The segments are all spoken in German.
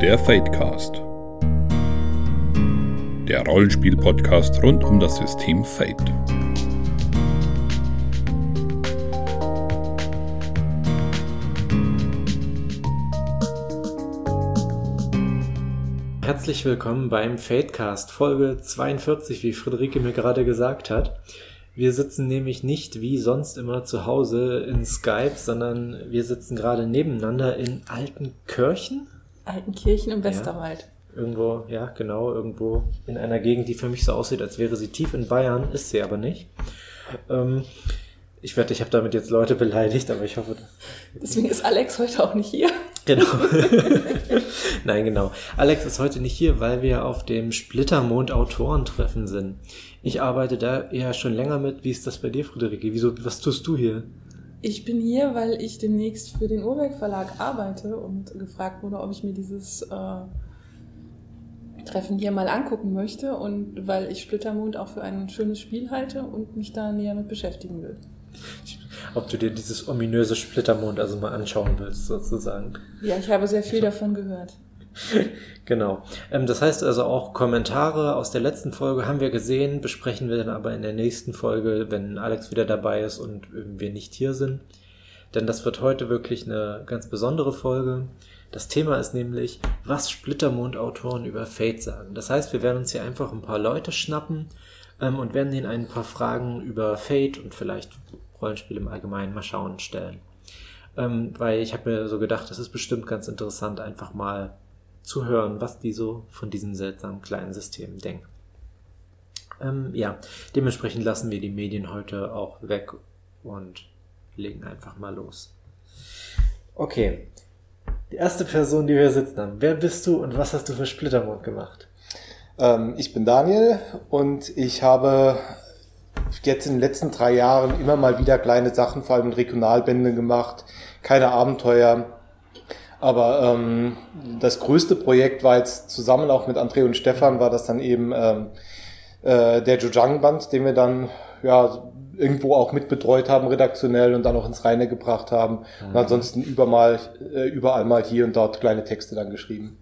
Der Fadecast. Der Rollenspiel-Podcast rund um das System Fate. Herzlich willkommen beim Fadecast, Folge 42, wie Friederike mir gerade gesagt hat. Wir sitzen nämlich nicht wie sonst immer zu Hause in Skype, sondern wir sitzen gerade nebeneinander in Altenkirchen. Altenkirchen im Westerwald. Ja, irgendwo, ja, genau, irgendwo in einer Gegend, die für mich so aussieht, als wäre sie tief in Bayern, ist sie aber nicht. Ähm, ich wette, ich habe damit jetzt Leute beleidigt, aber ich hoffe. Deswegen ist Alex heute auch nicht hier. Genau. Nein, genau. Alex ist heute nicht hier, weil wir auf dem Splittermond Autorentreffen sind. Ich arbeite da ja schon länger mit. Wie ist das bei dir, Friederike? Wieso, was tust du hier? Ich bin hier, weil ich demnächst für den Urwerk Verlag arbeite und gefragt wurde, ob ich mir dieses äh, Treffen hier mal angucken möchte und weil ich Splittermond auch für ein schönes Spiel halte und mich da näher mit beschäftigen will. Ob du dir dieses ominöse Splittermond also mal anschauen willst, sozusagen. Ja, ich habe sehr viel davon gehört. genau. Ähm, das heißt also auch Kommentare aus der letzten Folge haben wir gesehen, besprechen wir dann aber in der nächsten Folge, wenn Alex wieder dabei ist und wir nicht hier sind. Denn das wird heute wirklich eine ganz besondere Folge. Das Thema ist nämlich, was Splittermond-Autoren über Fate sagen. Das heißt, wir werden uns hier einfach ein paar Leute schnappen ähm, und werden ihnen ein paar Fragen über Fate und vielleicht Rollenspiel im Allgemeinen mal schauen stellen. Ähm, weil ich habe mir so gedacht, das ist bestimmt ganz interessant, einfach mal zu hören, was die so von diesem seltsamen kleinen System denken. Ähm, ja, dementsprechend lassen wir die Medien heute auch weg und legen einfach mal los. Okay, die erste Person, die wir sitzen haben. Wer bist du und was hast du für Splittermond gemacht? Ähm, ich bin Daniel und ich habe jetzt in den letzten drei Jahren immer mal wieder kleine Sachen, vor allem in Regionalbände gemacht. Keine Abenteuer, aber ähm, das größte Projekt war jetzt zusammen auch mit André und Stefan, war das dann eben ähm, äh, der Jojang-Band, den wir dann ja irgendwo auch mitbetreut haben, redaktionell und dann auch ins Reine gebracht haben. Mhm. Und ansonsten überall, äh, überall mal hier und dort kleine Texte dann geschrieben.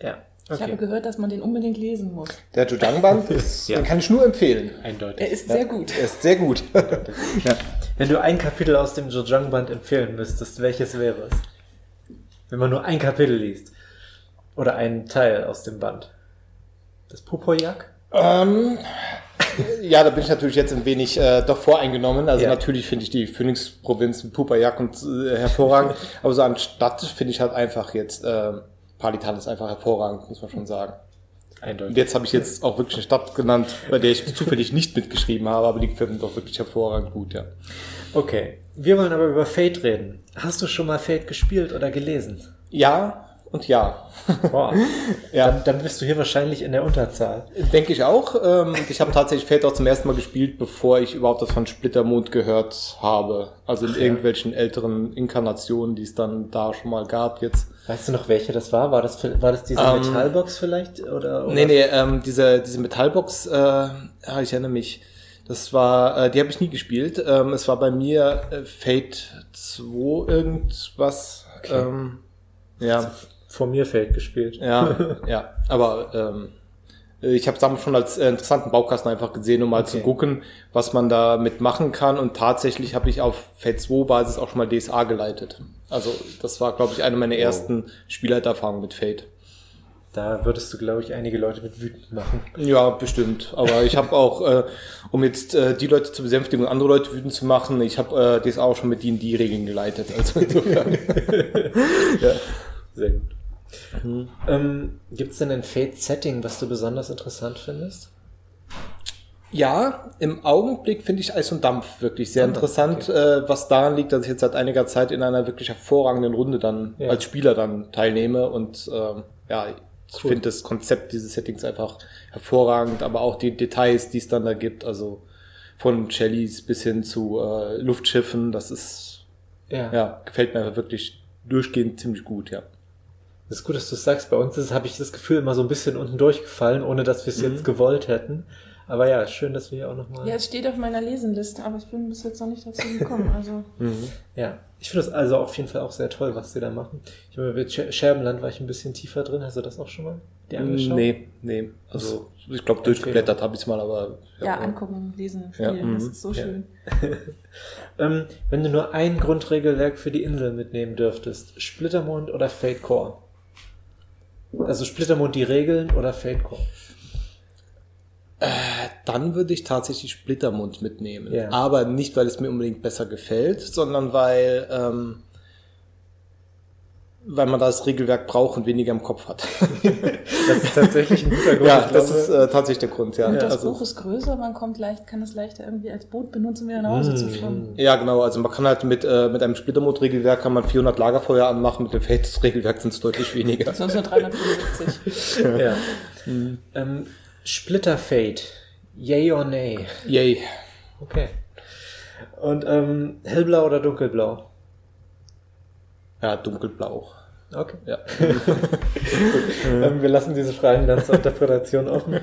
Ja. Okay. Ich habe gehört, dass man den unbedingt lesen muss. Der Jojang-Band, ja. den kann ich nur empfehlen. Eindeutig. Er ist sehr gut. Er ist sehr gut. ja. Wenn du ein Kapitel aus dem Jojang-Band empfehlen müsstest, welches wäre es? Wenn man nur ein Kapitel liest. Oder einen Teil aus dem Band. Das Pupojak? Ähm, ja, da bin ich natürlich jetzt ein wenig äh, doch voreingenommen. Also ja. natürlich finde ich die Phoenix-Provinz Pupajak und äh, hervorragend. aber so anstatt finde ich halt einfach jetzt äh, Palitan ist einfach hervorragend, muss man schon sagen. Eindeutig. Und jetzt habe ich jetzt auch wirklich eine Stadt genannt, bei der ich zufällig nicht mitgeschrieben habe, aber die gefällt mir doch wirklich hervorragend gut, ja. Okay, wir wollen aber über Fate reden. Hast du schon mal Fate gespielt oder gelesen? Ja und ja. Boah. ja. Dann, dann, bist du hier wahrscheinlich in der Unterzahl. Denke ich auch. Ähm, ich habe tatsächlich Fate auch zum ersten Mal gespielt, bevor ich überhaupt das von Splittermond gehört habe. Also in Ach, irgendwelchen ja. älteren Inkarnationen, die es dann da schon mal gab jetzt. Weißt du noch, welche das war? War das, war das diese ähm, Metallbox vielleicht? Oder, oder? Nee, nee, ähm, diese, diese Metallbox, äh, ich erinnere mich. Das war, äh, die habe ich nie gespielt. Ähm, es war bei mir äh, Fate 2 irgendwas. Okay. Ähm, ja. Vor mir Fate gespielt. Ja, ja. Aber ähm, ich habe es damals schon als äh, interessanten Baukasten einfach gesehen, um mal okay. zu gucken, was man da mitmachen kann. Und tatsächlich habe ich auf Fate 2 Basis auch schon mal DSA geleitet. Also das war, glaube ich, eine meiner ersten Spielleiterfahrungen mit Fate. Da würdest du, glaube ich, einige Leute mit wütend machen. Ja, bestimmt. Aber ich habe auch, äh, um jetzt äh, die Leute zu besänftigen und andere Leute wütend zu machen, ich habe äh, das auch schon mit D&D-Regeln geleitet. Also insofern. ja, sehr gut. Mhm. Ähm, Gibt es denn ein Fate-Setting, was du besonders interessant findest? Ja, im Augenblick finde ich Eis und Dampf wirklich sehr ah, interessant, okay. äh, was daran liegt, dass ich jetzt seit einiger Zeit in einer wirklich hervorragenden Runde dann ja. als Spieler dann teilnehme und äh, ja, ich cool. finde das Konzept dieses Settings einfach hervorragend, aber auch die Details, die es dann da gibt, also von Shellys bis hin zu äh, Luftschiffen, das ist, ja. ja, gefällt mir wirklich durchgehend ziemlich gut, ja. Das ist gut, dass du es sagst. Bei uns habe ich das Gefühl immer so ein bisschen unten durchgefallen, ohne dass wir es mhm. jetzt gewollt hätten. Aber ja, schön, dass wir hier auch nochmal. Ja, es steht auf meiner Lesenliste, aber ich bin bis jetzt noch nicht dazu gekommen. Also Ja, ich finde das also auf jeden Fall auch sehr toll, was sie da machen. Ich meine, mit Scher- Scherbenland war ich ein bisschen tiefer drin. Hast du das auch schon mal dir angeschaut? Nee, nee. Also ich glaube, durchgeblättert habe ich es mal, aber. ja, angucken, lesen, Ja, spielen, das mhm, ist so ja. schön. Ähm, wenn du nur ein Grundregelwerk für die Insel mitnehmen dürftest, Splittermond oder Fate Core? Also Splittermond die Regeln oder Fate Core? Dann würde ich tatsächlich Splittermund mitnehmen. Ja. Aber nicht, weil es mir unbedingt besser gefällt, sondern weil, ähm, weil man das Regelwerk braucht und weniger im Kopf hat. Das ist tatsächlich ein guter Grund. ja, das ist äh, tatsächlich der Grund, ja. Und das also, Buch ist größer, man kommt leicht, kann es leichter irgendwie als Boot benutzen, wieder nach Hause zu schwimmen. ja, genau. Also man kann halt mit, äh, mit einem Splittermund-Regelwerk kann man 400 Lagerfeuer anmachen, mit dem Fates-Regelwerk sind es deutlich weniger. Sonst nur 375. Ja. Ähm, Splitter Fate. Yay or nay? Yay. Okay. Und ähm, hellblau oder dunkelblau? Ja, dunkelblau. Okay. Ja. ähm, wir lassen diese Fragen dann zur Interpretation offen.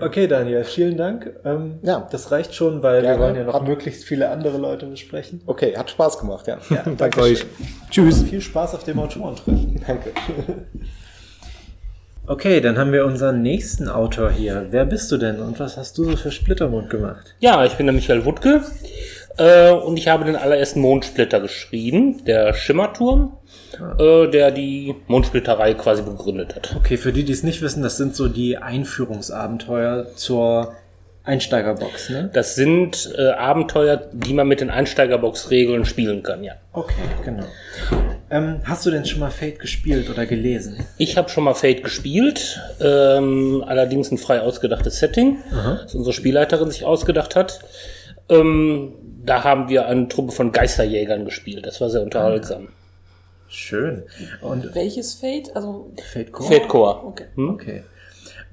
Okay, Daniel, vielen Dank. Ähm, Ja. Das reicht schon, weil Gerne. wir wollen ja noch Hat- möglichst viele andere Leute besprechen. Okay, hat Spaß gemacht, ja. Ja, Danke euch. Tschüss. Viel Spaß auf dem Autorentreffen. Danke. Okay, dann haben wir unseren nächsten Autor hier. Wer bist du denn und was hast du so für Splittermund gemacht? Ja, ich bin der Michael Wuttke äh, und ich habe den allerersten Mondsplitter geschrieben, der Schimmerturm, äh, der die Mondsplitterei quasi begründet hat. Okay, für die, die es nicht wissen, das sind so die Einführungsabenteuer zur Einsteigerbox, ne? Das sind äh, Abenteuer, die man mit den Einsteigerbox-Regeln spielen kann, ja. Okay, genau. Ähm, hast du denn schon mal Fate gespielt oder gelesen? Ich habe schon mal Fate gespielt, ähm, allerdings ein frei ausgedachtes Setting, das unsere Spielleiterin sich ausgedacht hat. Ähm, da haben wir eine Truppe von Geisterjägern gespielt. Das war sehr unterhaltsam. Schön. Und Welches Fate? Also, Fate Core? Fate Core. okay. Okay.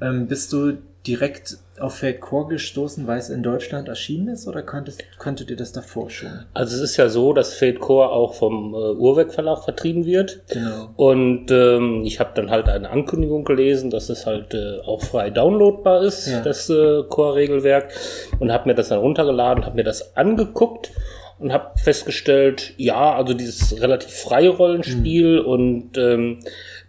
Ähm, bist du direkt auf Fate Core gestoßen, weil es in Deutschland erschienen ist oder konntest, konntet ihr das davor schon? Also es ist ja so, dass Fate Core auch vom äh, Uhrwerk Verlag vertrieben wird. Genau. Und ähm, ich habe dann halt eine Ankündigung gelesen, dass es halt äh, auch frei downloadbar ist, Ja. das äh, Core-Regelwerk. Und habe mir das dann runtergeladen, habe mir das angeguckt und habe festgestellt, ja, also dieses relativ freie Rollenspiel und ähm,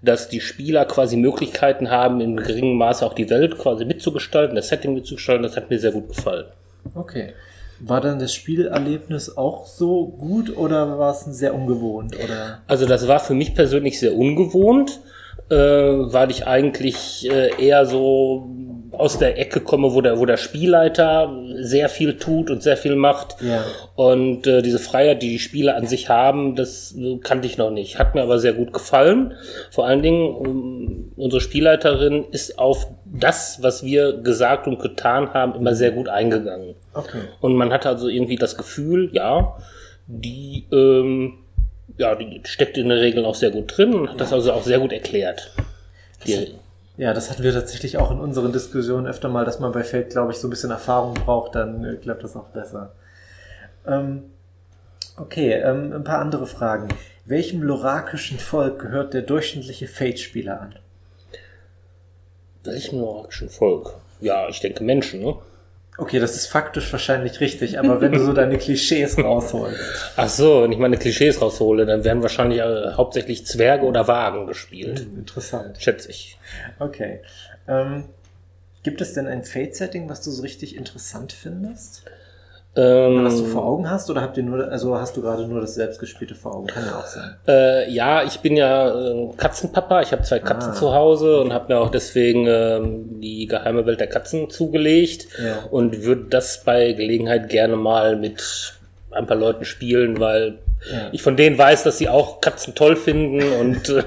dass die Spieler quasi Möglichkeiten haben, in geringem Maße auch die Welt quasi mitzugestalten, das Setting mitzugestalten, das hat mir sehr gut gefallen. Okay. War dann das Spielerlebnis auch so gut oder war es sehr ungewohnt? Oder? Also das war für mich persönlich sehr ungewohnt, äh, weil ich eigentlich äh, eher so aus der Ecke komme, wo der, wo der Spielleiter sehr viel tut und sehr viel macht. Ja. Und äh, diese Freiheit, die die Spieler an sich haben, das äh, kannte ich noch nicht. Hat mir aber sehr gut gefallen. Vor allen Dingen, ähm, unsere Spielleiterin ist auf das, was wir gesagt und getan haben, immer sehr gut eingegangen. Okay. Und man hatte also irgendwie das Gefühl, ja, die, ähm, ja, die steckt in den Regeln auch sehr gut drin und hat das also auch sehr gut erklärt. Die, Ja, das hatten wir tatsächlich auch in unseren Diskussionen öfter mal, dass man bei Fate, glaube ich, so ein bisschen Erfahrung braucht, dann äh, klappt das auch besser. Ähm, okay, ähm, ein paar andere Fragen. Welchem lorakischen Volk gehört der durchschnittliche Fate-Spieler an? welchem norwegischen Volk? Ja, ich denke Menschen, ne? Okay, das ist faktisch wahrscheinlich richtig, aber wenn du so deine Klischees rausholst. Ach so, wenn ich meine Klischees raushole, dann werden wahrscheinlich äh, hauptsächlich Zwerge oder Wagen gespielt. Interessant. Schätze ich. Okay. Ähm, gibt es denn ein Fate-Setting, was du so richtig interessant findest? Ähm, Was du vor Augen hast? Oder habt ihr nur, also hast du gerade nur das selbstgespielte vor Augen? Kann ja auch sein. Äh, ja, ich bin ja äh, Katzenpapa. Ich habe zwei Katzen Ah. zu Hause und habe mir auch deswegen ähm, die geheime Welt der Katzen zugelegt Ja. und würde das bei Gelegenheit gerne mal mit ein paar Leuten spielen, weil Ja. ich von denen weiß, dass sie auch Katzen toll finden und äh,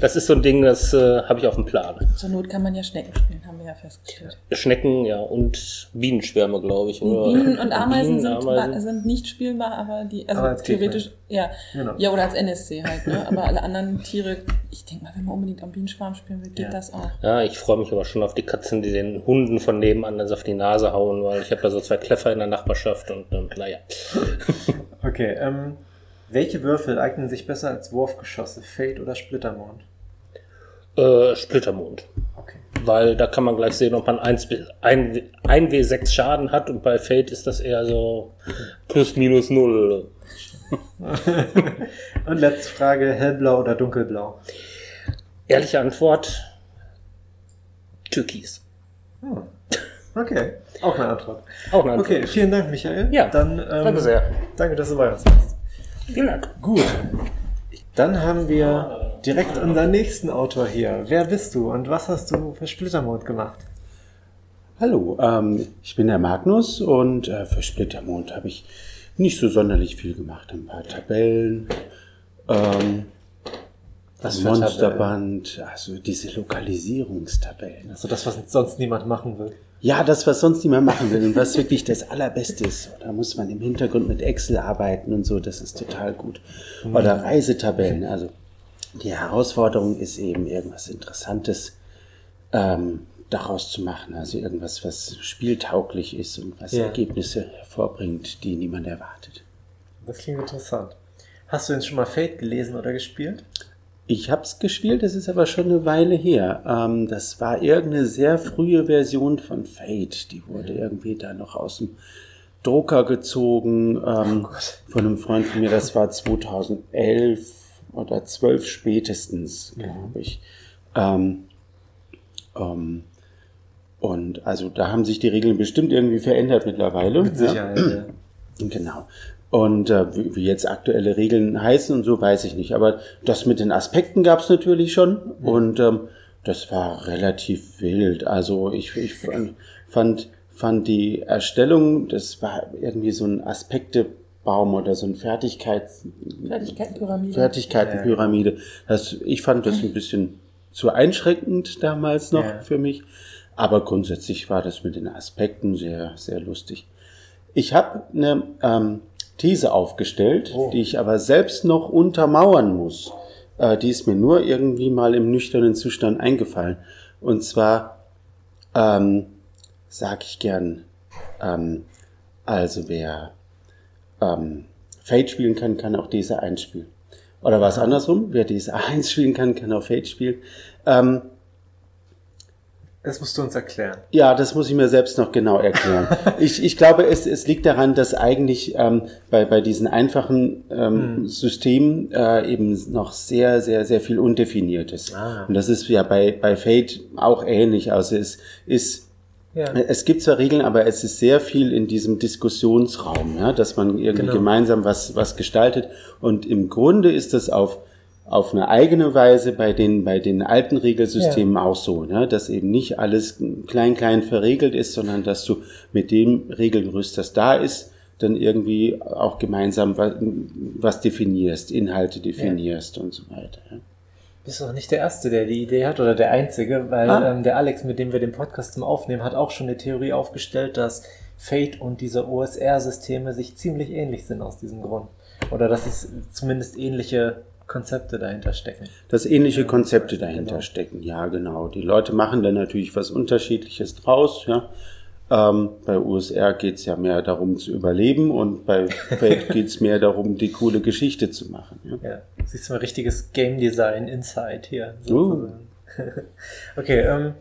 das ist so ein Ding, das äh, habe ich auf dem Plan. Zur Not kann man ja Schnecken spielen, haben wir ja festgestellt. Schnecken, ja, und Bienenschwärme, glaube ich. Oder? Bienen und Ameisen, Bienen, sind, Ameisen. sind nicht spielbar, aber die, also Aber theoretisch, ja. Genau. Ja, oder als NSC halt, ne? Aber alle anderen Tiere, ich denke mal, wenn man unbedingt am Bienenschwarm spielen will, geht Ja. das auch. Ja, ich freue mich aber schon auf die Katzen, die den Hunden von nebenan das auf die Nase hauen, weil ich habe da so zwei Kleffer in der Nachbarschaft und, und naja. Okay, ähm, welche Würfel eignen sich besser als Wurfgeschosse? Fate oder Splittermond? Äh, Splittermond. Okay. weil da kann man gleich sehen, ob man 1, 1, 1W6 Schaden hat und bei Fate ist das eher so plus minus null. Und letzte Frage, hellblau oder dunkelblau? Ehrliche Antwort, Türkis. Hm. Okay, auch eine Antwort. Auch eine Antwort. Okay, vielen Dank, Michael. Ja, Dann, ähm, danke sehr. Danke, dass du bei uns bist. Dank. Gut. Dann haben wir direkt unseren nächsten Autor hier. Wer bist du und was hast du für Splittermond gemacht? Hallo, ähm, ich bin der Magnus und äh, für Splittermond habe ich nicht so sonderlich viel gemacht. Ein paar Tabellen, ähm, für Monsterband, also diese Lokalisierungstabellen. Also das, was sonst niemand machen will. Ja, das, was sonst niemand machen will und was wirklich das Allerbeste ist. Da muss man im Hintergrund mit Excel arbeiten und so, das ist total gut. Oder Reisetabellen, also die Herausforderung ist eben irgendwas Interessantes ähm, daraus zu machen. Also irgendwas, was spieltauglich ist und was Ja. Ergebnisse hervorbringt, die niemand erwartet. Das klingt interessant. Hast du denn schon mal Fate gelesen oder gespielt? Ich habe es gespielt, das ist aber schon eine Weile her. Ähm, das war irgendeine sehr frühe Version von Fate. Die wurde irgendwie da noch aus dem Drucker gezogen ähm, von einem Freund von mir. Das war 2011 oder 12 spätestens, glaube ich. Ähm, ähm, und also da haben sich die Regeln bestimmt irgendwie verändert mittlerweile. Mit Sicherheit, ja. Genau. Und äh, wie, wie jetzt aktuelle Regeln heißen und so, weiß ich nicht. Aber das mit den Aspekten gab es natürlich schon. Und ähm, das war relativ wild. Also ich, ich fand, fand, fand die Erstellung, das war irgendwie so ein Aspektebaum oder so ein Fertigkeits... Fertigkeitenpyramide. Fertigkeitenpyramide. Das, ich fand das ein bisschen zu einschränkend damals noch Ja. für mich. Aber grundsätzlich war das mit den Aspekten sehr, sehr lustig. Ich habe eine ähm, These aufgestellt, Oh. die ich aber selbst noch untermauern muss. Äh, die ist mir nur irgendwie mal im nüchternen Zustand eingefallen. Und zwar ähm, sage ich gern, ähm, also wer ähm, Fate spielen kann, kann auch diese 1 spielen. Oder was andersrum, wer diese 1 spielen kann, kann auch Fate spielen. Ähm, Das musst du uns erklären. ja, das muss ich mir selbst noch genau erklären. ich, ich glaube, es, es liegt daran, dass eigentlich ähm, bei, bei diesen einfachen ähm, Systemen äh, eben noch sehr, sehr, sehr viel undefiniert ist. Ah. Und das ist ja bei, bei Fate auch ähnlich. Also es ist Ja. es gibt zwar Regeln, aber es ist sehr viel in diesem Diskussionsraum, ja, dass man irgendwie Genau. gemeinsam was, was gestaltet. Und im Grunde ist das auf, auf eine eigene Weise bei den, bei den alten Regelsystemen auch so, ne, dass eben nicht alles klein, klein verregelt ist, sondern dass du mit dem Regelgerüst, das da ist, dann irgendwie auch gemeinsam was, was definierst, Inhalte definierst und so weiter. Ja. Bist doch nicht der Erste, der die Idee hat oder der Einzige, weil Ah. ähm, der Alex, mit dem wir den Podcast zum Aufnehmen, hat auch schon eine Theorie aufgestellt, dass Fate und diese OSR-Systeme sich ziemlich ähnlich sind aus diesem Grund. Oder dass es zumindest ähnliche Konzepte dahinter stecken. dass ähnliche Konzepte dahinter Genau. stecken. Ja, genau. Die Leute machen dann natürlich was Unterschiedliches draus. Ja. Ähm, bei USR geht's ja mehr darum zu überleben und bei Fate geht's mehr darum, die coole Geschichte zu machen. Ja. Ja, siehst du mal richtiges Game Design Inside hier. Uh. okay, ähm,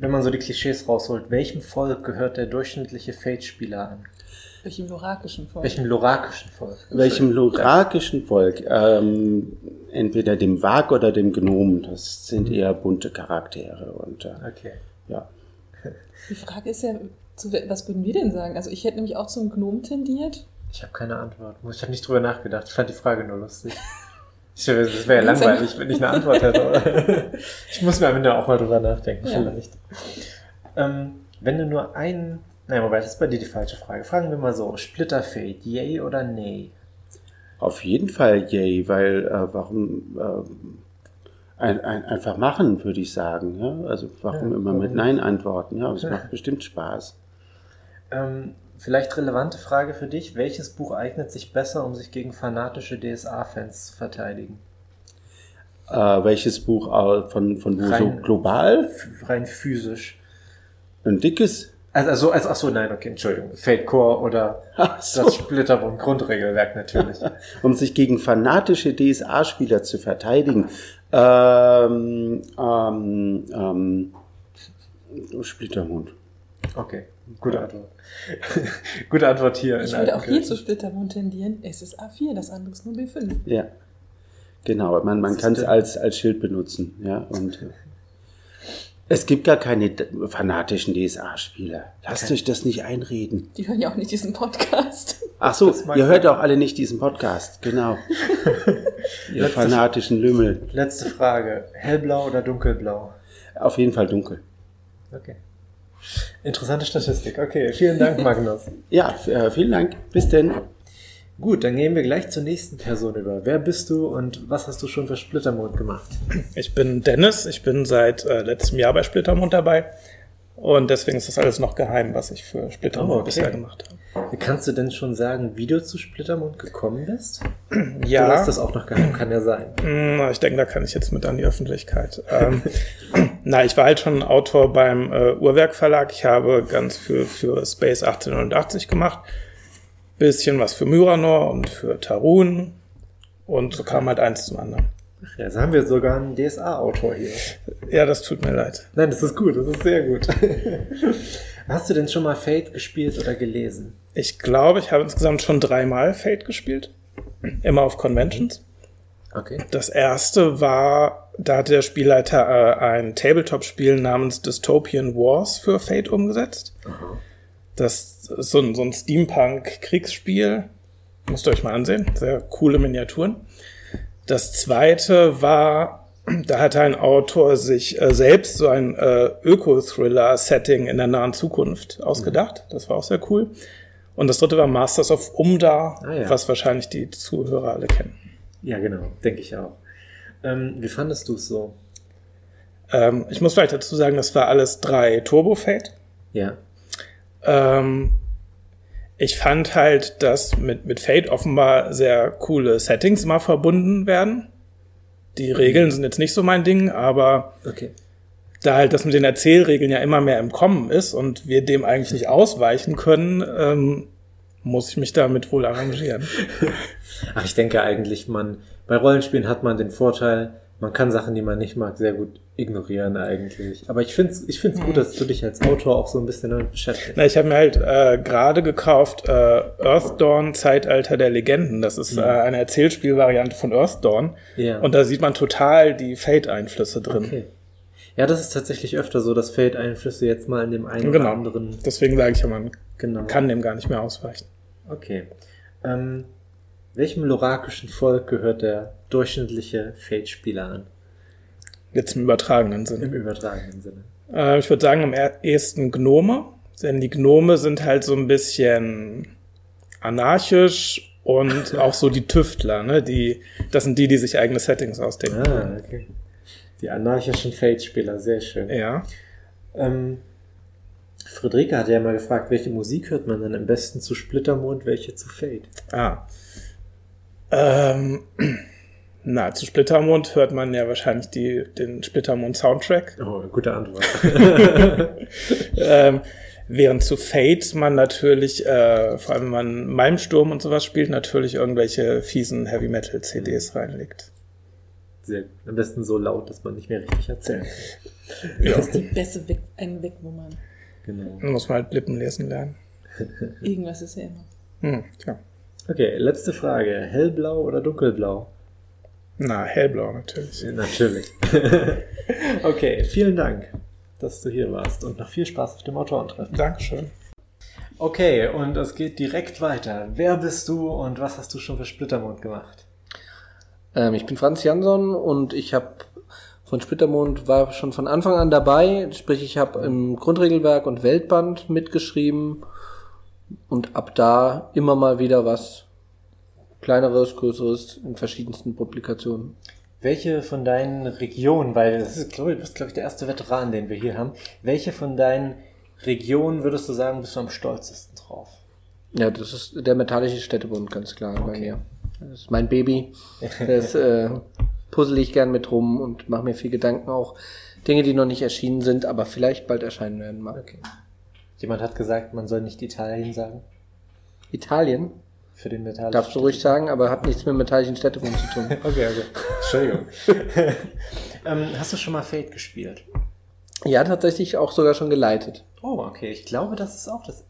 wenn man so die Klischees rausholt, welchem Volk gehört der durchschnittliche Fate-Spieler an? Welchem lorakischen Volk? Welchem lorakischen Volk? Welchem lorakischen Volk? Ähm, entweder dem Wag oder dem Gnom. Das sind eher bunte Charaktere. Und äh, Okay. ja. Die Frage ist ja, was würden wir denn sagen? Also ich hätte nämlich auch zum Gnom tendiert. Ich habe keine Antwort. Ich habe nicht drüber nachgedacht. Ich fand die Frage nur lustig. Ich, das wäre ja langweilig, wenn ich eine Antwort hätte. ich muss mir am Ende auch mal drüber nachdenken, Ja. vielleicht. Ähm, wenn du nur einen. Nein, wobei, das ist bei dir die falsche Frage. Fragen wir mal so: Splitterfade, yay oder nay? Auf jeden Fall yay, weil äh, warum ähm, ein, ein, einfach machen, würde ich sagen. Ja? Also warum Ja, immer warum mit? Nein antworten? Ja, es Ja. macht bestimmt Spaß. Ähm, vielleicht relevante Frage für dich: Welches Buch eignet sich besser, um sich gegen fanatische DSA-Fans zu verteidigen? Äh, welches Buch äh, von, von wo so Rein- global? F rein physisch. Ein dickes? Also, also, also ach so, nein, okay, Entschuldigung. Fate Core oder so. das Splitterwohn Grundregelwerk natürlich. um sich gegen fanatische DSA-Spieler zu verteidigen. Ähm, ähm, ähm, Splittermund. Okay, gute Antwort. gute Antwort hier. Ich würde auch hier zu Splittermond tendieren. Es ist A4, das andere ist nur B5. Ja. Genau, man, man kann es als, als Schild benutzen. Ja, und es gibt gar keine fanatischen DSA-Spieler. Lasst euch das nicht einreden. Die hören ja auch nicht diesen Podcast. Ach so, ihr hört auch alle nicht diesen Podcast. Genau. ihr Letzte- fanatischen Lümmel. Letzte Frage. Hellblau oder dunkelblau? Auf jeden Fall dunkel. Okay. Interessante Statistik. Okay, vielen Dank, Magnus. Ja, äh, vielen Dank. Bis denn. Gut, dann gehen wir gleich zur nächsten Person über. Wer bist du und was hast du schon für Splittermond gemacht? Ich bin Dennis, ich bin seit äh, letztem Jahr bei Splittermond dabei. Und deswegen ist das alles noch geheim, was ich für Splittermond Oh, okay. bisher gemacht habe. Kannst du denn schon sagen, wie du zu Splittermond gekommen bist? Ja, ist das auch noch geheim? Kann ja sein. mh, ich denke, da kann ich jetzt mit an die Öffentlichkeit. Ähm, na, ich war halt schon Autor beim äh, Uhrwerk Verlag. Ich habe ganz viel für Space 1889 gemacht. Bisschen was für Myranor und für Tarun. Und so kam halt eins zum anderen. Ja, jetzt haben wir sogar einen DSA-Autor hier. Ja, das tut mir leid. Nein, das ist gut, das ist sehr gut. Hast du denn schon mal Fate gespielt oder gelesen? Ich glaube, ich habe insgesamt schon dreimal Fate gespielt. Immer auf Conventions. Okay. Das erste war, da hat der Spielleiter äh, ein Tabletop-Spiel namens Dystopian Wars für Fate umgesetzt. Das ist so ein, so ein Steampunk-Kriegsspiel. Müsst ihr euch mal ansehen. Sehr coole Miniaturen. Das zweite war, da hat ein Autor sich äh, selbst so ein äh, Öko-Thriller-Setting in der nahen Zukunft ausgedacht. Das war auch sehr cool. Und das dritte war Masters of Umda, Ah, ja. was wahrscheinlich die Zuhörer alle kennen. Ja, genau, denke ich auch. Ähm, wie fandest du es so? Ähm, ich muss vielleicht dazu sagen, das war alles drei Turbo Fate. Ja. Ähm, ich fand halt, dass mit, mit Fate offenbar sehr coole Settings immer verbunden werden. Die Regeln sind jetzt nicht so mein Ding, aber Okay. da halt das mit den Erzählregeln ja immer mehr im Kommen ist und wir dem eigentlich nicht ausweichen können, ähm, muss ich mich damit wohl arrangieren. Ach, ich denke eigentlich, man, bei Rollenspielen hat man den Vorteil, man kann Sachen, die man nicht mag, sehr gut ignorieren eigentlich. Aber ich finde es ich find's gut, dass du dich als Autor auch so ein bisschen damit beschäftigst. Na, ich habe mir halt äh, gerade gekauft äh, Earthdawn Zeitalter der Legenden. Das ist äh, eine Erzählspielvariante von Earthdawn. Ja. Und da sieht man total die Fate-Einflüsse drin. Okay. Ja, das ist tatsächlich öfter so, dass Fate-Einflüsse jetzt mal in dem einen Genau. oder anderen. Deswegen sage ich ja, man Genau. kann dem gar nicht mehr ausweichen. Okay. Ähm, welchem lorakischen Volk gehört der durchschnittliche Fate-Spieler an? Jetzt im übertragenen Sinne. Im übertragenen Sinne. Äh, ich würde sagen, am ehesten Gnome. Denn die Gnome sind halt so ein bisschen anarchisch und auch so die Tüftler, ne? Die, das sind die, die sich eigene Settings ausdenken. Ah, okay. Die anarchischen Fate-Spieler, sehr schön. Ja. Ähm, Friederike hat ja mal gefragt, welche Musik hört man denn am besten zu Splittermond, welche zu Fate? Ah. Ähm, na, zu Splittermond hört man ja wahrscheinlich die, den Splittermond-Soundtrack. Oh, gute Antwort. ähm, während zu Fate man natürlich, äh, vor allem wenn man Malmsturm und sowas spielt, natürlich irgendwelche fiesen Heavy Metal CDs reinlegt. Sehr gut. Am besten so laut, dass man nicht mehr richtig erzählen kann. Ja. Das ist die beste Weg, ein Wegnummern. Genau. Man muss man halt Lippen lesen lernen. Irgendwas ist ja immer. Hm, tja. Okay, letzte Frage. Hellblau oder dunkelblau? Na, hellblau natürlich. Natürlich. okay, vielen Dank, dass du hier warst und noch viel Spaß auf dem Autorentreffen. Dankeschön. Okay, und es geht direkt weiter. Wer bist du und was hast du schon für Splittermond gemacht? Ähm, ich bin Franz Jansson und ich habe von Splittermond war schon von Anfang an dabei. Sprich, ich habe im Grundregelwerk und Weltband mitgeschrieben und ab da immer mal wieder was kleineres, größeres in verschiedensten Publikationen. Welche von deinen Regionen, weil das ist, glaube ich, du bist, glaube ich, der erste Veteran, den wir hier haben. Welche von deinen Regionen würdest du sagen, bist du am stolzesten drauf? Ja, das ist der metallische Städtebund, ganz klar bei mir. Das ist mein Baby. Das äh, puzzle ich gern mit rum und mache mir viel Gedanken auch. Dinge, die noch nicht erschienen sind, aber vielleicht bald erscheinen werden mal. Okay. Jemand hat gesagt, man soll nicht Italien sagen. Italien, Für den metallischen. darfst du ruhig sagen, aber hat nichts mit metallischen Städtewohnen zu tun. Okay, okay. Entschuldigung. ähm, hast du schon mal Fate gespielt? Ja, tatsächlich auch sogar schon geleitet. Oh, okay. Ich glaube, das ist auch das.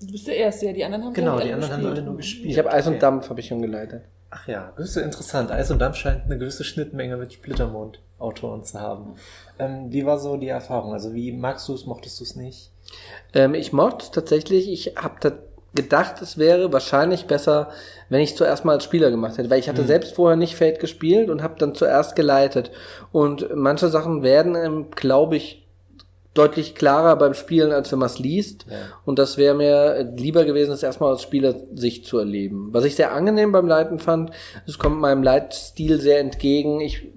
Du bist der Erste, ja. Die anderen haben Genau, die anderen haben alle nur gespielt. Ich habe Eis und Okay. Dampf habe ich schon geleitet. Ach ja, das ist ja interessant. Eis und Dampf scheint eine gewisse Schnittmenge mit Splittermond-Autoren zu haben. Ähm, wie war so die Erfahrung? Also wie magst du es, mochtest du es nicht? Ähm, ich mochte es tatsächlich. Ich habe da gedacht, es wäre wahrscheinlich besser, wenn ich zuerst mal als Spieler gemacht hätte, weil ich hatte selbst vorher nicht Fate gespielt und habe dann zuerst geleitet. Und manche Sachen werden, ähm, glaube ich, deutlich klarer beim Spielen, als wenn man es liest. Ja. Und das wäre mir lieber gewesen, es erstmal aus Spielersicht zu erleben. Was ich sehr angenehm beim Leiten fand, es kommt meinem Leitstil sehr entgegen. Ich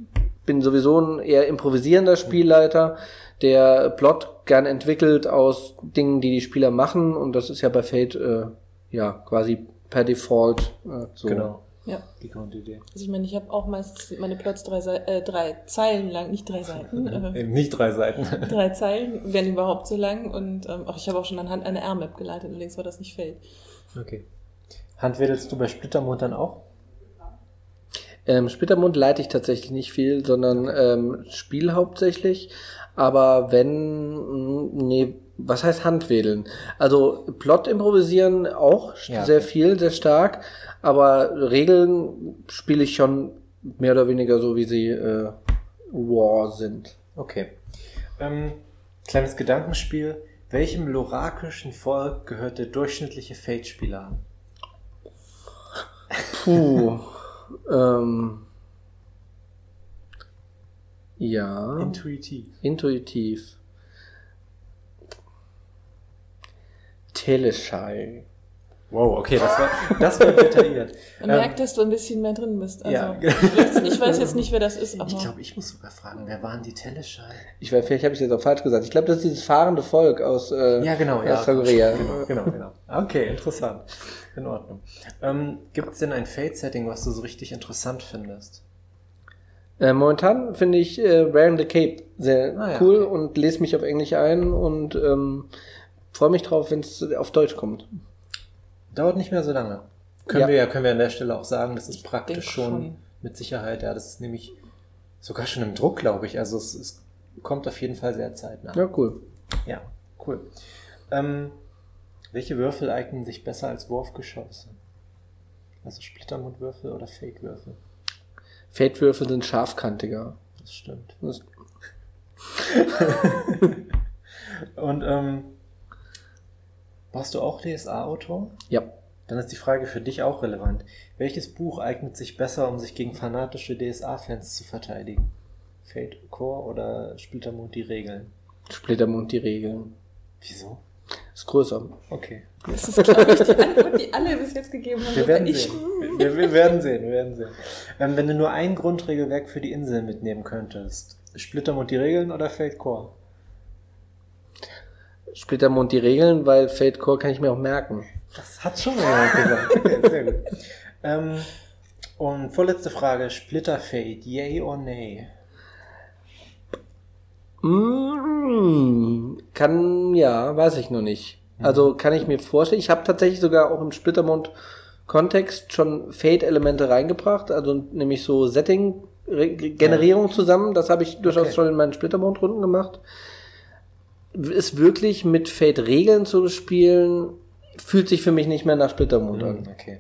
bin sowieso ein eher improvisierender Spielleiter, der Plot gern entwickelt aus Dingen, die die Spieler machen. Und das ist ja bei Fate äh, ja quasi per Default äh, so. Genau, Ja. die Grundidee. Also ich meine, ich habe auch meistens meine Plots drei, äh, drei Zeilen lang, nicht drei Seiten, äh, Eben nicht drei Seiten. drei Zeilen, werden überhaupt so lang. Und ähm, auch ich habe auch schon anhand einer R-Map geleitet, allerdings war das nicht Feld. Okay. Handwedelst du bei Splittermond dann auch? Ähm, Splittermund leite ich tatsächlich nicht viel, sondern ähm, Spiel hauptsächlich. Aber wenn, mh, nee, was heißt Handwedeln? Also Plot improvisieren auch Ja. sehr viel, sehr stark. Aber Regeln spiele ich schon mehr oder weniger so, wie sie äh, War sind. Okay. Ähm, kleines Gedankenspiel. Welchem lorakischen Volk gehört der durchschnittliche Fate-Spieler an? Puh. ähm, ja. Intuitiv. Intuitiv. Teleschei. Wow, okay, das war, das war detailliert. Man Ähm, merkt, dass du ein bisschen mehr drin bist. Also, ja. ich, weiß, jetzt nicht, wer das ist, aber Ich glaube, ich muss sogar fragen, wer waren die Teleschei? Ich weiß, vielleicht habe ich das auch falsch gesagt. Ich glaube, das ist dieses fahrende Volk aus, äh, Ja, genau, ja. Korea. Genau, genau, genau. Okay, interessant. In Ordnung. Ähm, Gibt es denn ein Fate-Setting, was du so richtig interessant findest? Äh, momentan finde ich äh, Wearing the Cape sehr Ah, ja, cool okay. und lese mich auf Englisch ein und ähm, freue mich drauf, wenn es auf Deutsch kommt. Dauert nicht mehr so lange. Können Ja. wir ja, können wir an der Stelle auch sagen, das ist praktisch schon, schon. mit Sicherheit, ja, das ist nämlich sogar schon im Druck, glaube ich. Also es, es kommt auf jeden Fall sehr zeitnah. Ja, cool. Ja, cool. Ähm, welche Würfel eignen sich besser als Wurfgeschosse? Also Splittermundwürfel oder Fake-Würfel? Fate-Würfel sind scharfkantiger. Das stimmt. Das, Und ähm, warst du auch DSA-Autor? ja. Dann ist die Frage für dich auch relevant. Welches Buch eignet sich besser, um sich gegen fanatische DSA-Fans zu verteidigen? Fate Core oder Splittermond die Regeln? Splittermund die Regeln. Wieso? Ist größer. Okay. das ist, glaube ich, die Antwort, die alle bis jetzt gegeben haben. Wir werden ich, sehen. Wir, wir werden sehen, wir werden sehen. Ähm, wenn du nur ein Grundregelwerk für die Insel mitnehmen könntest, Splittermond die Regeln oder Fate Core? Splittermund die Regeln, weil Fate Core kann ich mir auch merken. Das hat schon mal jemand gesagt. Okay, sehr gut. Ähm, und vorletzte Frage, Splitter Fate, yay or nay? Mm, kann, ja, weiß ich noch nicht. Also kann ich mir vorstellen. Ich habe tatsächlich sogar auch im Splittermund-Kontext schon Fate-Elemente reingebracht, also nämlich so Setting-Generierung zusammen. Das habe ich durchaus Okay. schon in meinen Splittermund-Runden gemacht. Ist wirklich mit Fate-Regeln zu spielen, fühlt sich für mich nicht mehr nach Splittermund an. Hm, Okay.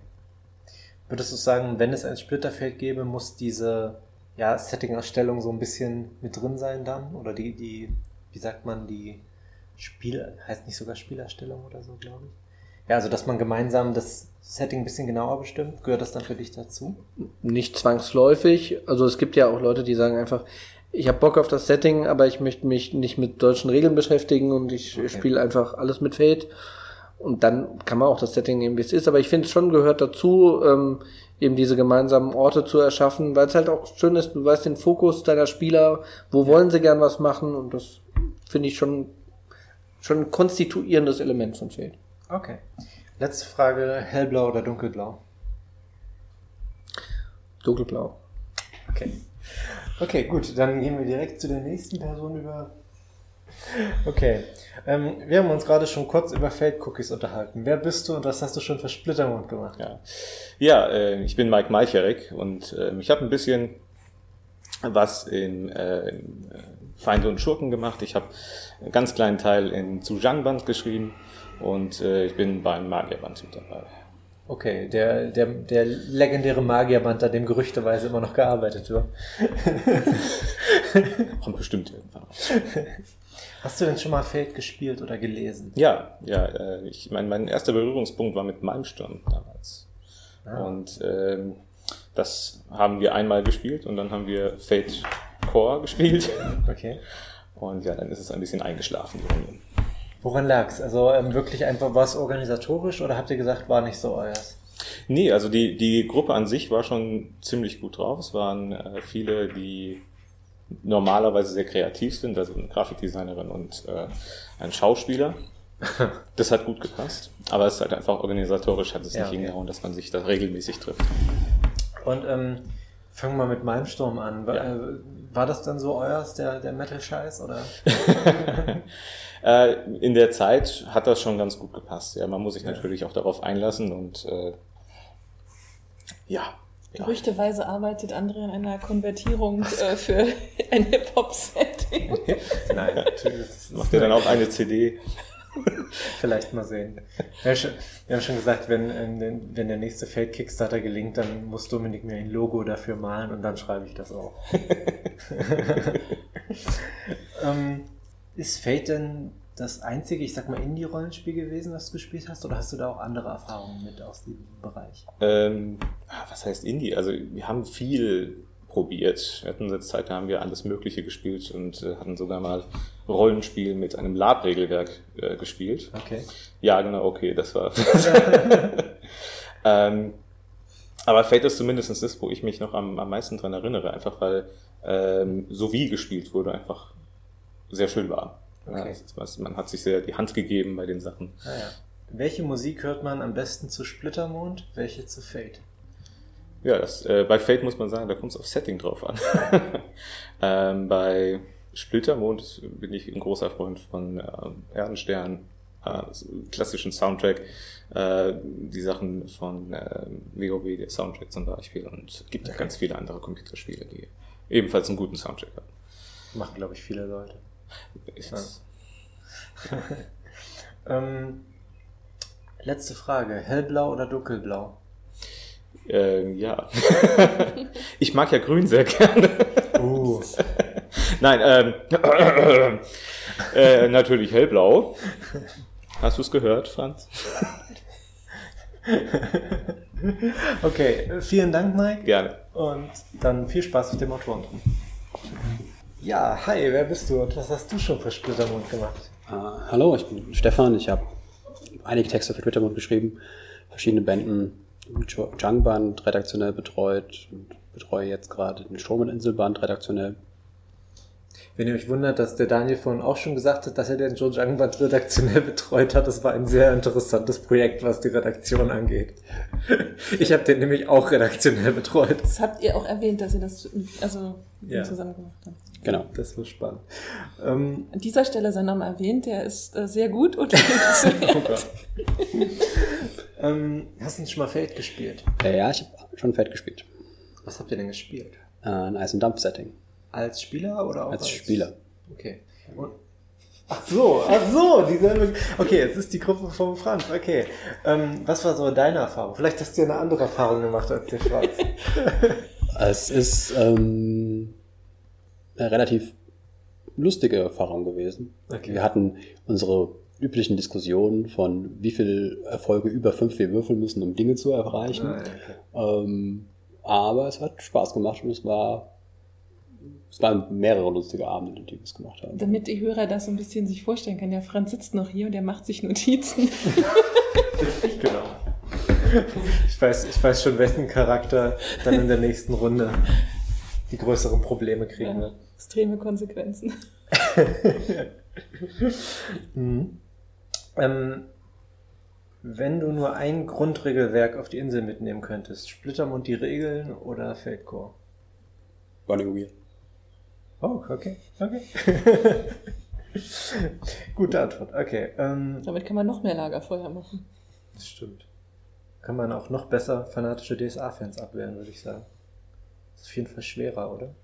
Würdest du sagen, wenn es ein Splitterfeld gäbe, muss diese ja, Setting-Erstellung so ein bisschen mit drin sein dann? Oder die, die, wie sagt man, die Spiel, heißt nicht sogar Spielerstellung oder so, glaube ich? Ja, also dass man gemeinsam das Setting ein bisschen genauer bestimmt, gehört das dann für dich dazu? Nicht zwangsläufig. Also es gibt ja auch Leute, die sagen einfach, ich habe Bock auf das Setting, aber ich möchte mich nicht mit deutschen Regeln beschäftigen und ich Okay. spiele einfach alles mit Fate. Und dann kann man auch das Setting nehmen, wie es ist. Aber ich finde es schon gehört dazu, ähm, eben diese gemeinsamen Orte zu erschaffen, weil es halt auch schön ist, du weißt den Fokus deiner Spieler, wo wollen sie gern was machen und das finde ich schon, schon ein konstituierendes Element von Fate. Okay. Letzte Frage, hellblau oder dunkelblau? Dunkelblau. Okay. Okay, gut, dann gehen wir direkt zu der nächsten Person über. Okay. Ähm, wir haben uns gerade schon kurz über Feld-Cookies unterhalten. Wer bist du und was hast du schon für Splittermond gemacht? Ja, ja äh, ich bin Mike Malcherek und äh, ich habe ein bisschen was in, äh, in äh, Feinde und Schurken gemacht. Ich habe einen ganz kleinen Teil in Zhujiang-Band geschrieben und äh, ich bin beim Magierband mit dabei. Okay, der, der, der legendäre Magierband, an dem gerüchteweise immer noch gearbeitet wird. Kommt bestimmt irgendwann. Hast du denn schon mal Feld gespielt oder gelesen? Ja, ja, äh, ich mein, mein erster Berührungspunkt war mit Malmsturm damals. Ah. Und ähm, das haben wir einmal gespielt und dann haben wir Fate Core gespielt. Okay. Und ja, dann ist es ein bisschen eingeschlafen, die Runde. Woran lag's? Also ähm, wirklich einfach was organisatorisch oder habt ihr gesagt, war nicht so euers? Nee, also die, die Gruppe an sich war schon ziemlich gut drauf. Es waren äh, viele, die normalerweise sehr kreativ sind, also eine Grafikdesignerin und äh, ein Schauspieler. Das hat gut gepasst, aber es ist halt einfach organisatorisch hat es Ja, nicht okay. hingehauen, dass man sich da regelmäßig trifft. Und ähm, fangen wir mit meinem Sturm an. War, Ja. War das dann so euers, der, der Metal-Scheiß? Oder? Äh, in der Zeit hat das schon ganz gut gepasst. Ja, man muss sich natürlich auch darauf einlassen und äh, ja. ja. Gerüchteweise arbeitet André an einer Konvertierung äh, für ein Hip-Hop-Setting. Nein, natürlich. Macht ihr dann auch eine CD? Vielleicht mal sehen. Wir haben schon, wir haben schon gesagt, wenn, ähm, den- wenn der nächste Feld Kickstarter gelingt, dann muss Dominik mir ein Logo dafür malen und dann schreibe ich das auch. ähm, ist Fate denn das einzige, ich sag mal, Indie-Rollenspiel gewesen, das du gespielt hast, oder hast du da auch andere Erfahrungen mit aus diesem Bereich? Ähm, ah, was heißt Indie? Also wir haben viel probiert. Wir hatten seit Zeit, da haben wir alles Mögliche gespielt und äh, hatten sogar mal Rollenspiel mit einem Lab-Regelwerk äh, gespielt. Okay. Ja, genau, okay, das war. ähm, aber Fate ist zumindest das, wo ich mich noch am, am meisten dran erinnere, einfach weil ähm, so wie gespielt wurde, einfach sehr schön war. Ja, Okay. ist was- man hat sich sehr die Hand gegeben bei den Sachen. Naja. Welche Musik hört man am besten zu Splittermond, welche zu Fate? Ja, das, äh, bei Fate muss man sagen, da kommt es auf Setting drauf an. ähm, bei Splittermond bin ich ein großer Freund von ähm, Erdenstern, äh, klassischen Soundtrack, äh, die Sachen von äh, WoW, der Soundtrack zum Beispiel. Und es gibt ja ganz viele andere Computerspiele, die ebenfalls einen guten Soundtrack haben. Machen, glaube ich, viele Leute. Ist, Ähm, letzte Frage. Hellblau oder dunkelblau? Ähm, ja. ich mag ja grün sehr gerne. Uh. Nein, ähm, äh, natürlich hellblau. Hast du es gehört, Franz? Okay, vielen Dank, Mike. Gerne. Und dann viel Spaß mit dem Autoren. Ja, hi, wer bist du und was hast du schon für Splittermond gemacht? Äh, hallo, ich bin Stefan. Ich habe einige Texte für Twittermund geschrieben, verschiedene Bänden, Jungband redaktionell betreut und betreue jetzt gerade den Strom- und Inselband redaktionell. Wenn ihr euch wundert, dass der Daniel vorhin auch schon gesagt hat, dass er den Joe Jungband redaktionell betreut hat, das war ein sehr interessantes Projekt, was die Redaktion angeht. Ich habe den nämlich auch redaktionell betreut. Das habt ihr auch erwähnt, dass ihr das also Ja. zusammen gemacht habt. Genau. Das war spannend. Ähm, An dieser Stelle sein Name erwähnt, der ist äh, sehr gut und lesenswert. ähm, hast du schon mal Feld gespielt? Äh, ja, ich habe schon Fett gespielt. Was habt ihr denn gespielt? Äh, ein Eis- und Dampf-Setting. Als Spieler oder auch Als Spieler. Okay. Und, ach so, ach so, dieselbe. Okay, jetzt ist die Gruppe von Franz. Okay. Ähm, was war so deine Erfahrung? Vielleicht hast du ja eine andere Erfahrung gemacht als der Franz. Es ist ähm, eine relativ lustige Erfahrung gewesen. Okay. Wir hatten unsere üblichen Diskussionen von wie viel Erfolge über fünf wir würfeln müssen, um Dinge zu erreichen. Ah, okay. Ähm, aber es hat Spaß gemacht und es war es waren mehrere lustige Abende, die wir es gemacht haben. Damit die Hörer das so ein bisschen sich vorstellen können. Der Franz sitzt noch hier und der macht sich Notizen. Genau. Ich weiß, ich weiß schon, wessen Charakter dann in der nächsten Runde die größeren Probleme kriegen Ja, wird. extreme Konsequenzen. Mhm. Ähm, wenn du nur ein Grundregelwerk auf die Insel mitnehmen könntest, Splittermund die Regeln oder Feldcore? Running Wheel. Oh, okay, okay. Gute Antwort. Okay. Ähm, Damit kann man noch mehr Lagerfeuer machen. das stimmt. Kann man auch noch besser fanatische DSA-Fans abwehren, würde ich sagen. ist auf jeden Fall schwerer, oder?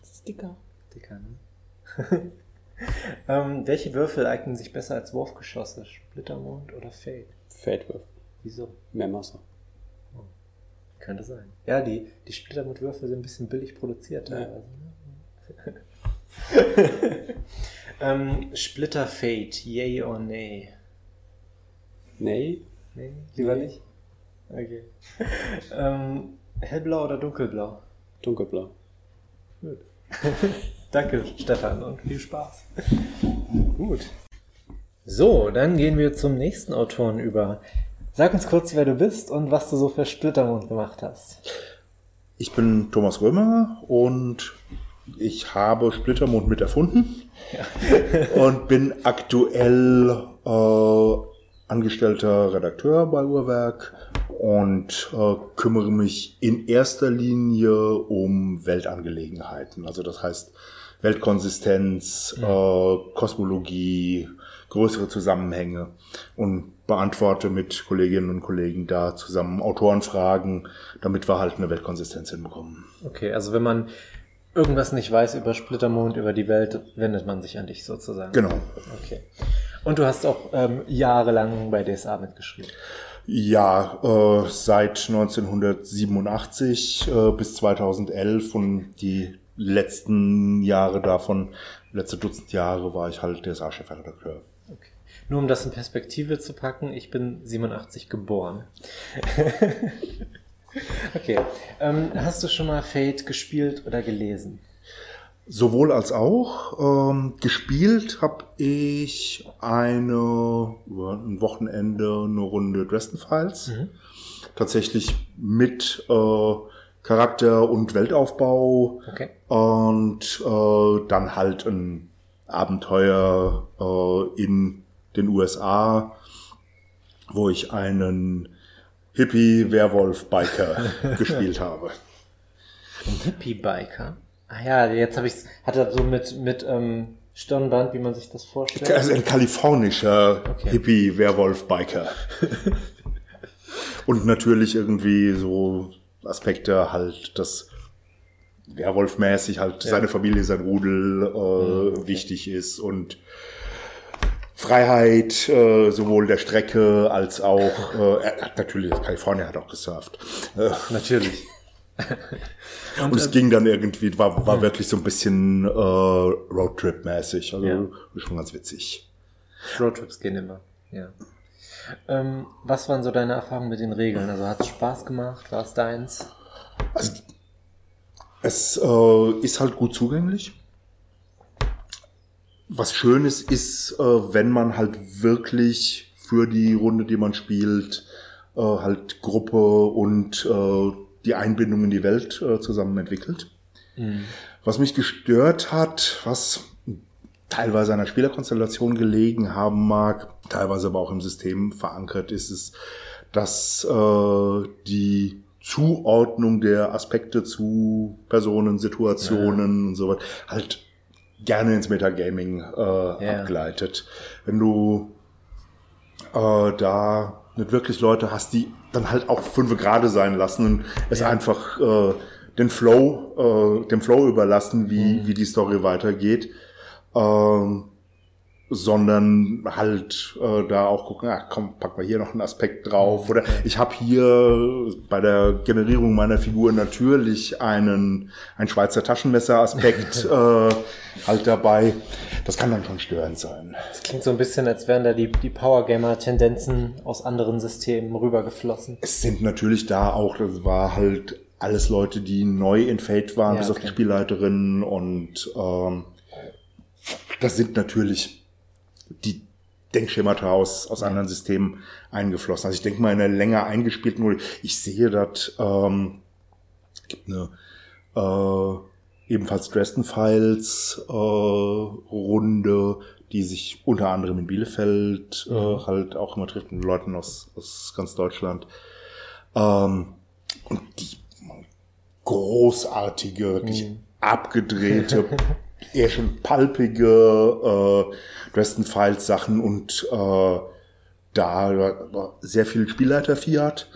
Das ist dicker. Dicker, ne? ähm, welche Würfel eignen sich besser als Wurfgeschosse? Splittermond oder Fade? Feldwürfel. Wieso? Mehr Masse. Könnte sein. Ja, die, die Splittermond-Würfel sind ein bisschen billig produziert Ja. teilweise. Ne? ähm, Splitter Fade, yay or nay? Nee. Nee, lieber Nee. nicht? Okay. ähm, hellblau oder dunkelblau? Dunkelblau. Danke, Stefan, und viel Spaß. Gut. So, dann gehen wir zum nächsten Autoren über. Sag uns kurz, wer du bist und was du so für Splittermond gemacht hast. Ich bin Thomas Römer und ich habe Splittermond mit erfunden und bin aktuell äh, angestellter Redakteur bei Uhrwerk und äh, kümmere mich in erster Linie um Weltangelegenheiten. Also das heißt Weltkonsistenz, äh, Kosmologie, größere Zusammenhänge und beantworte mit Kolleginnen und Kollegen da zusammen Autorenfragen, damit wir halt eine Weltkonsistenz hinbekommen. Okay, also wenn man irgendwas nicht weiß über Splittermond, über die Welt, wendet man sich an dich sozusagen. Genau. Okay. Und du hast auch ähm, jahrelang bei DSA mitgeschrieben. Ja, äh, seit 1987 äh, bis 2011 und die letzten Jahre davon, letzte Dutzend Jahre war ich halt DSA-Chefredakteur. Okay. Nur um das in Perspektive zu packen, ich bin 87 geboren. okay. Ähm, hast du schon mal Fate gespielt oder gelesen? Sowohl als auch. Ähm, gespielt habe ich eine, ein Wochenende eine Runde Dresden Files. Tatsächlich mit äh, Charakter und Weltaufbau. Okay. Und äh, dann halt ein Abenteuer äh, in den USA, wo ich einen Hippie-Werwolf-Biker gespielt habe. Ein Hippie-Biker? Ah ja, jetzt habe ich hat er so mit, mit ähm, Stirnband, wie man sich das vorstellt. Also ein kalifornischer Okay. Hippie-Werwolf-Biker. Und natürlich irgendwie so Aspekte halt, dass Werwolf-mäßig halt seine Familie, sein Rudel äh, wichtig ist und Freiheit, äh, sowohl der Strecke als auch, äh, er hat natürlich, Kalifornien hat auch gesurft. Äh, Natürlich. und, es ging dann irgendwie, war, war wirklich so ein bisschen äh, Roadtrip-mäßig. Also Ja. schon ganz witzig. Roadtrips gehen immer. Ja. Ähm, was waren so deine Erfahrungen mit den Regeln? Also hat es Spaß gemacht? War es deins? Es äh, ist halt gut zugänglich. Was schön ist, ist, äh, wenn man halt wirklich für die Runde, die man spielt, äh, halt Gruppe und äh, die Einbindung in die Welt äh, zusammen entwickelt. Was mich gestört hat, was teilweise an der Spielerkonstellation gelegen haben mag, teilweise aber auch im System verankert ist, ist, dass äh, die Zuordnung der Aspekte zu Personen, Situationen und so weiter halt gerne ins Metagaming äh, abgleitet. Wenn du äh, da nicht wirklich Leute hast, die dann halt auch fünf Grade sein lassen und es einfach äh, den Flow, äh, dem Flow überlassen, wie, wie die Story weitergeht. Ähm, sondern halt äh, da auch gucken, ach komm, pack mal hier noch einen Aspekt drauf. Oder ich habe hier bei der Generierung meiner Figur natürlich einen ein Schweizer Taschenmesser-Aspekt äh, halt dabei. Das kann dann schon störend sein. Das klingt so ein bisschen, als wären da die, die Powergamer-Tendenzen aus anderen Systemen rübergeflossen. Es sind natürlich da auch, das war halt alles Leute, die neu in Fate waren, Ja, bis auf okay. die Spielleiterin und ähm, das sind natürlich die Denkschemata aus, aus anderen Systemen eingeflossen. Also ich denke mal in einer länger eingespielten Runde, ich sehe das, ähm, gibt eine äh, ebenfalls Dresden Files äh, Runde, die sich unter anderem in Bielefeld äh, halt auch immer trifft mit Leuten aus, aus ganz Deutschland. Ähm, und die großartige, wirklich abgedrehte eher schon palpige äh, Dresden Files Sachen und äh, da sehr viel Spielleiter Fiat,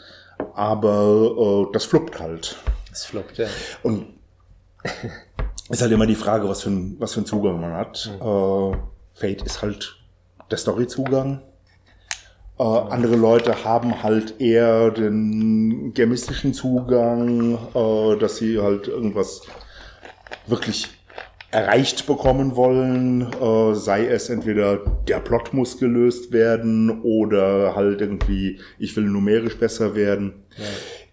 aber äh, das fluppt halt. Das floppt, ja. Und ist halt immer die Frage, was für ein, was für ein Zugang man hat. Äh, Fate ist halt der Story-Zugang. Äh, andere Leute haben halt eher den gemistischen Zugang, äh, dass sie halt irgendwas wirklich erreicht bekommen wollen, äh, sei es entweder der Plot muss gelöst werden oder halt irgendwie, ich will numerisch besser werden.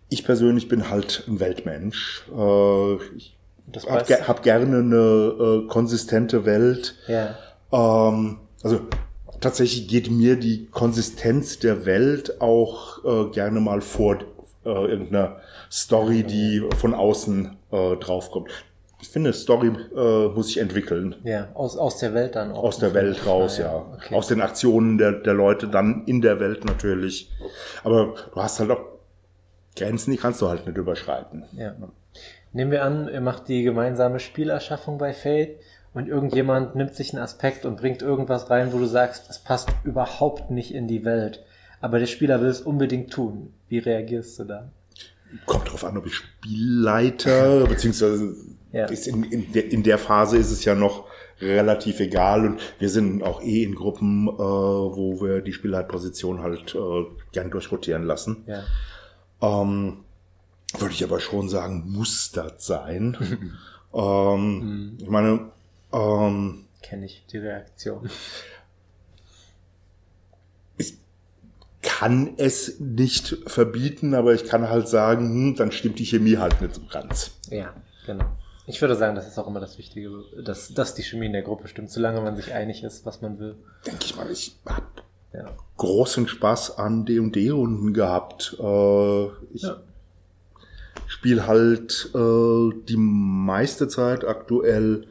Ich persönlich bin halt ein Weltmensch. Äh, ich hab, ge hab gerne eine äh, konsistente Welt. Ja. Ähm, also tatsächlich geht mir die Konsistenz der Welt auch äh, gerne mal vor äh, irgendeiner Story, die von außen äh, draufkommt. Ich finde, Story äh, muss sich entwickeln. Ja, aus, aus der Welt dann auch. Aus der Welt raus, Ah, ja. Okay. Aus den Aktionen der, der Leute dann in der Welt natürlich. Aber du hast halt auch Grenzen, die kannst du halt nicht überschreiten. Ja. Nehmen wir an, ihr macht die gemeinsame Spielerschaffung bei Fate und irgendjemand nimmt sich einen Aspekt und bringt irgendwas rein, wo du sagst, das passt überhaupt nicht in die Welt. Aber der Spieler will es unbedingt tun. Wie reagierst du da? Kommt drauf an, ob ich Spielleiter, beziehungsweise Ja. ist in, in, der, in der Phase ist es ja noch relativ egal und wir sind auch eh in Gruppen, äh, wo wir die Spielleitposition halt äh, gern durchrotieren lassen. Ja. Ähm, würde ich aber schon sagen, muss das sein. ähm, Ich meine, ähm, Kenne ich die Reaktion. ich kann es nicht verbieten, aber ich kann halt sagen, hm, dann stimmt die Chemie halt nicht so ganz. Ja, genau. Ich würde sagen, das ist auch immer das Wichtige, dass, dass die Chemie in der Gruppe stimmt, solange man sich einig ist, was man will. Denke ich mal, ich hab Ja. großen Spaß an D&D-Runden gehabt. Äh, ich Ja. spiele halt äh, die meiste Zeit aktuell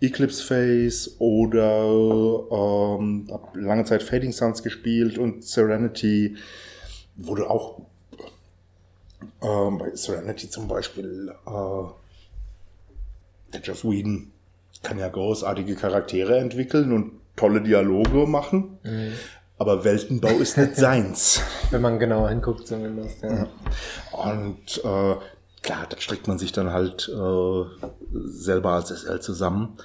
Eclipse Phase oder ähm, hab lange Zeit Fading Suns gespielt und Serenity wurde auch ähm, bei Serenity zum Beispiel äh, Joss Whedon kann ja großartige Charaktere entwickeln und tolle Dialoge machen. Aber Weltenbau ist nicht seins. Wenn man genauer hinguckt zumindest. Ja. Und äh, klar, da strickt man sich dann halt äh, selber als SL zusammen.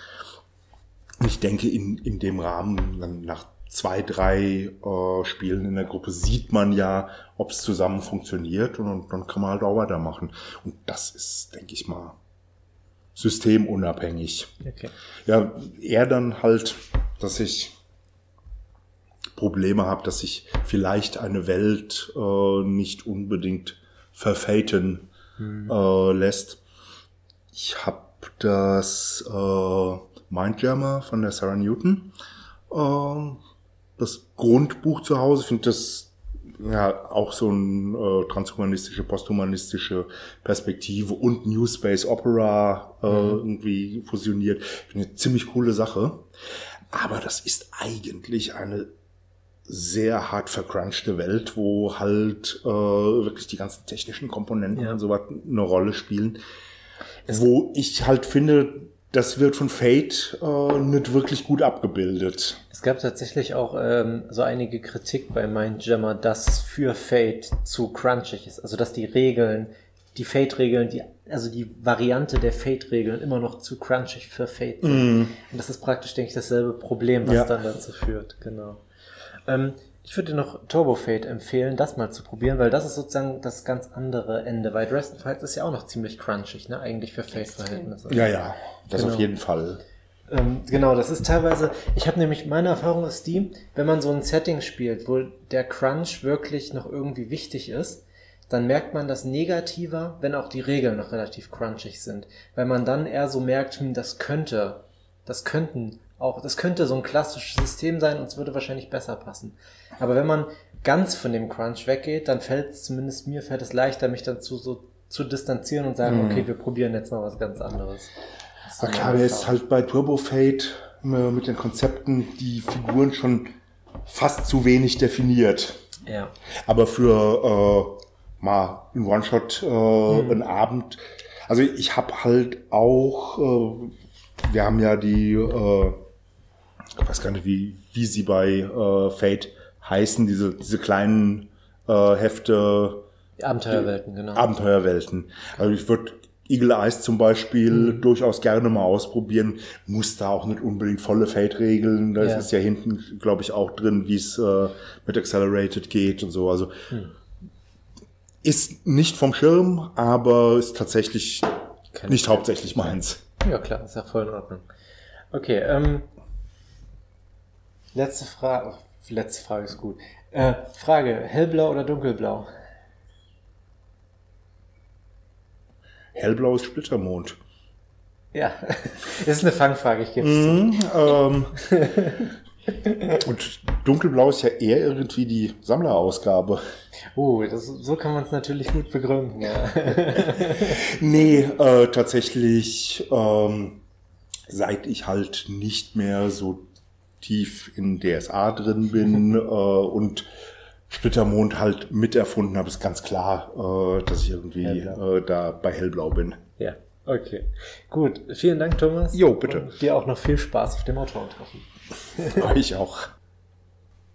Und ich denke, in, in dem Rahmen, nach zwei, drei äh, Spielen in der Gruppe sieht man ja, ob es zusammen funktioniert und, und dann kann man halt auch weitermachen. Und das ist, denke ich mal, systemunabhängig. Okay. Ja, eher dann halt, dass ich Probleme habe, dass sich vielleicht eine Welt äh, nicht unbedingt verfaten äh, lässt. Ich habe das äh, Mindjammer von der Sarah Newton, äh, das Grundbuch zu Hause, finde das ja auch so ein äh, transhumanistische, posthumanistische Perspektive und New Space Opera äh, irgendwie fusioniert. Eine ziemlich coole Sache. Aber das ist eigentlich eine sehr hart vercrunchte Welt, wo halt äh, wirklich die ganzen technischen Komponenten Ja. und so was eine Rolle spielen. wo ich halt finde, das wird von Fate äh, nicht wirklich gut abgebildet. Es gab tatsächlich auch ähm, so einige Kritik bei Mindjammer, dass für Fate zu crunchig ist. Also dass die Regeln, die Fate-Regeln, die, also die Variante der Fate-Regeln immer noch zu crunchig für Fate sind. Und das ist praktisch, denke ich, dasselbe Problem, was Ja. dann dazu führt. Genau. Ähm, ich würde dir noch Turbo Fate empfehlen, das mal zu probieren, weil das ist sozusagen das ganz andere Ende, weil Dresden Fights ist ja auch noch ziemlich crunchig, ne, eigentlich für Fate-Verhältnisse. Ja, ja, das Genau. auf jeden Fall. Ähm, genau, das ist teilweise, ich habe nämlich, meine Erfahrung ist die, wenn man so ein Setting spielt, wo der Crunch wirklich noch irgendwie wichtig ist, dann merkt man das negativer, wenn auch die Regeln noch relativ crunchig sind. Weil man dann eher so merkt, hm, das könnte, das könnten auch, das könnte so ein klassisches System sein und es würde wahrscheinlich besser passen. Aber wenn man ganz von dem Crunch weggeht, dann fällt es, zumindest mir fällt es leichter, mich dazu so zu distanzieren und sagen, okay, wir probieren jetzt mal was ganz anderes. So klar, mir ist halt bei Turbo Fate mit den Konzepten die Figuren schon fast zu wenig definiert. Ja. Aber für äh, mal ein One-Shot, äh, einen Abend. Also ich habe halt auch, äh, wir haben ja die, äh, ich weiß gar nicht, wie, wie sie bei äh, Fate heißen, diese, diese kleinen äh, Hefte, Abenteuerwelten, genau. Abenteuerwelten. Also ich würde Eagle Eyes zum Beispiel Mhm. durchaus gerne mal ausprobieren. Muss da auch nicht unbedingt volle Fate-Regeln. Da Ja. ist ja hinten, glaube ich, auch drin, wie es äh, mit Accelerated geht und so. Also Hm. ist nicht vom Schirm, aber ist tatsächlich Keine nicht hauptsächlich meins. Ja, klar, ist ja voll in Ordnung. Okay, ähm. Letzte Frage. Letzte Frage ist gut. Äh, Frage: Hellblau oder dunkelblau? Hellblaues Splittermond. Ja, das ist eine Fangfrage, ich gebe es Mhm, ähm, und dunkelblau ist ja eher irgendwie die Sammlerausgabe. Oh, das, so kann man es natürlich gut begründen, ja. Nee, äh, tatsächlich, ähm, seit ich halt nicht mehr so tief in DSA drin bin äh, und Splittermond halt miterfunden habe, ist ganz klar, äh, dass ich irgendwie Hellblau. äh, da bei Hellblau bin. ja, okay. Gut, vielen Dank, Thomas. Jo, bitte. Und dir auch noch viel Spaß auf dem Autorentreffen. ich auch.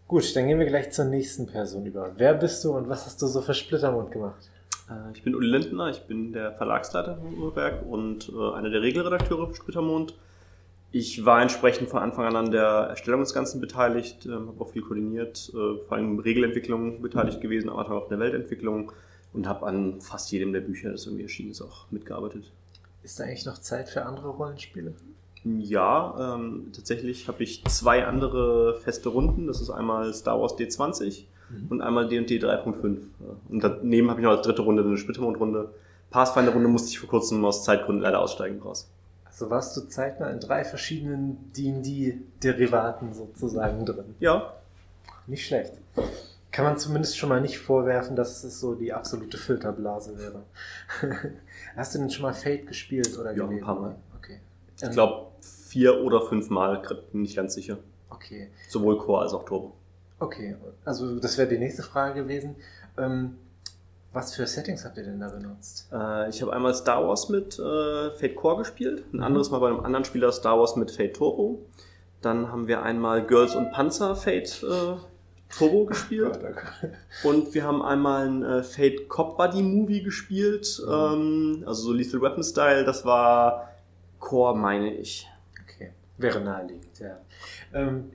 Gut, dann gehen wir gleich zur nächsten Person über. Wer bist du und was hast du so für Splittermond gemacht? Äh, Ich bin Uli Lindner, ich bin der Verlagsleiter vom Uhrwerk und äh, einer der Regelredakteure für Splittermond. Ich war entsprechend von Anfang an an der Erstellung des Ganzen beteiligt, ähm, habe auch viel koordiniert, äh, vor allem Regelentwicklung beteiligt gewesen, aber auch in der Weltentwicklung und habe an fast jedem der Bücher, das irgendwie erschienen ist, auch mitgearbeitet. Ist da eigentlich noch Zeit für andere Rollenspiele? Ja, ähm, tatsächlich habe ich zwei andere feste Runden. Das ist einmal Star Wars D20 und einmal D&D 3.5. Und daneben habe ich noch als dritte Runde eine Splittermond-Runde. Pathfinder-Runde musste ich vor kurzem aus Zeitgründen leider aussteigen raus. Also warst du zeitnah in drei verschiedenen D&D-Derivaten sozusagen drin? Ja, Nicht schlecht. Kann man zumindest schon mal nicht vorwerfen, dass es so die absolute Filterblase wäre. Hast du denn schon mal Fate gespielt oder Ja, ein gelesen? paar Mal. Okay. ich glaube vier oder fünf Mal, bin nicht ganz sicher. Okay. Sowohl Core als auch Turbo. Okay. Also das wäre die nächste Frage gewesen. Ähm, was für Settings habt ihr denn da benutzt? Äh, ich habe einmal Star Wars mit äh, Fate Core gespielt, ein Mhm. anderes Mal bei einem anderen Spieler Star Wars mit Fate Turbo. Dann haben wir einmal Girls und Panzer Fate äh, Turbo gespielt. Und wir haben einmal ein äh, Fate Cop Buddy Movie gespielt, ähm, also so Lethal Weapon Style. Das war Core, meine ich. Okay. Wäre naheliegend, ja. Ähm,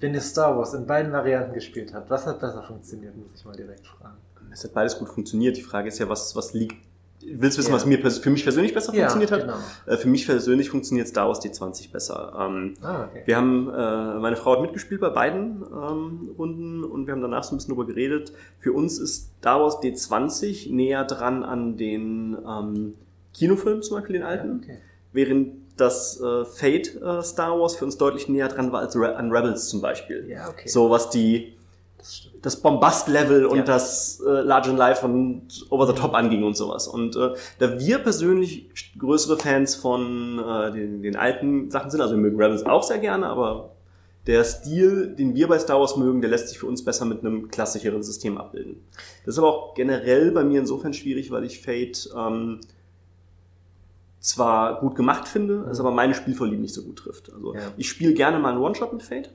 wenn ihr Star Wars in beiden Varianten gespielt habt, was hat besser funktioniert, muss ich mal direkt fragen. Es hat beides gut funktioniert. Die Frage ist ja, was, was liegt. Willst du wissen, Ja. was mir für mich persönlich besser Ja, funktioniert hat? genau. Äh, für mich persönlich funktioniert Star Wars D20 besser. Ähm, Ah, okay. Wir haben, äh, meine Frau hat mitgespielt bei beiden ähm, Runden und wir haben danach so ein bisschen drüber geredet. Für uns ist Star Wars D20 näher dran an den ähm, Kinofilm, zum Beispiel den alten, okay. während das äh, Fate äh, Star Wars für uns deutlich näher dran war als Re an Rebels zum Beispiel. Ja, okay. So was die Das Bombast-Level und Ja. das äh, Large and Life und Over the Top anging und sowas. Und äh, da wir persönlich größere Fans von äh, den, den alten Sachen sind, also wir mögen Rebels auch sehr gerne, aber der Stil, den wir bei Star Wars mögen, der lässt sich für uns besser mit einem klassischeren System abbilden. Das ist aber auch generell bei mir insofern schwierig, weil ich Fate ähm, zwar gut gemacht finde, es aber meine Spielvorlieben nicht so gut trifft. Also Ja. ich spiele gerne mal einen One-Shot mit Fate.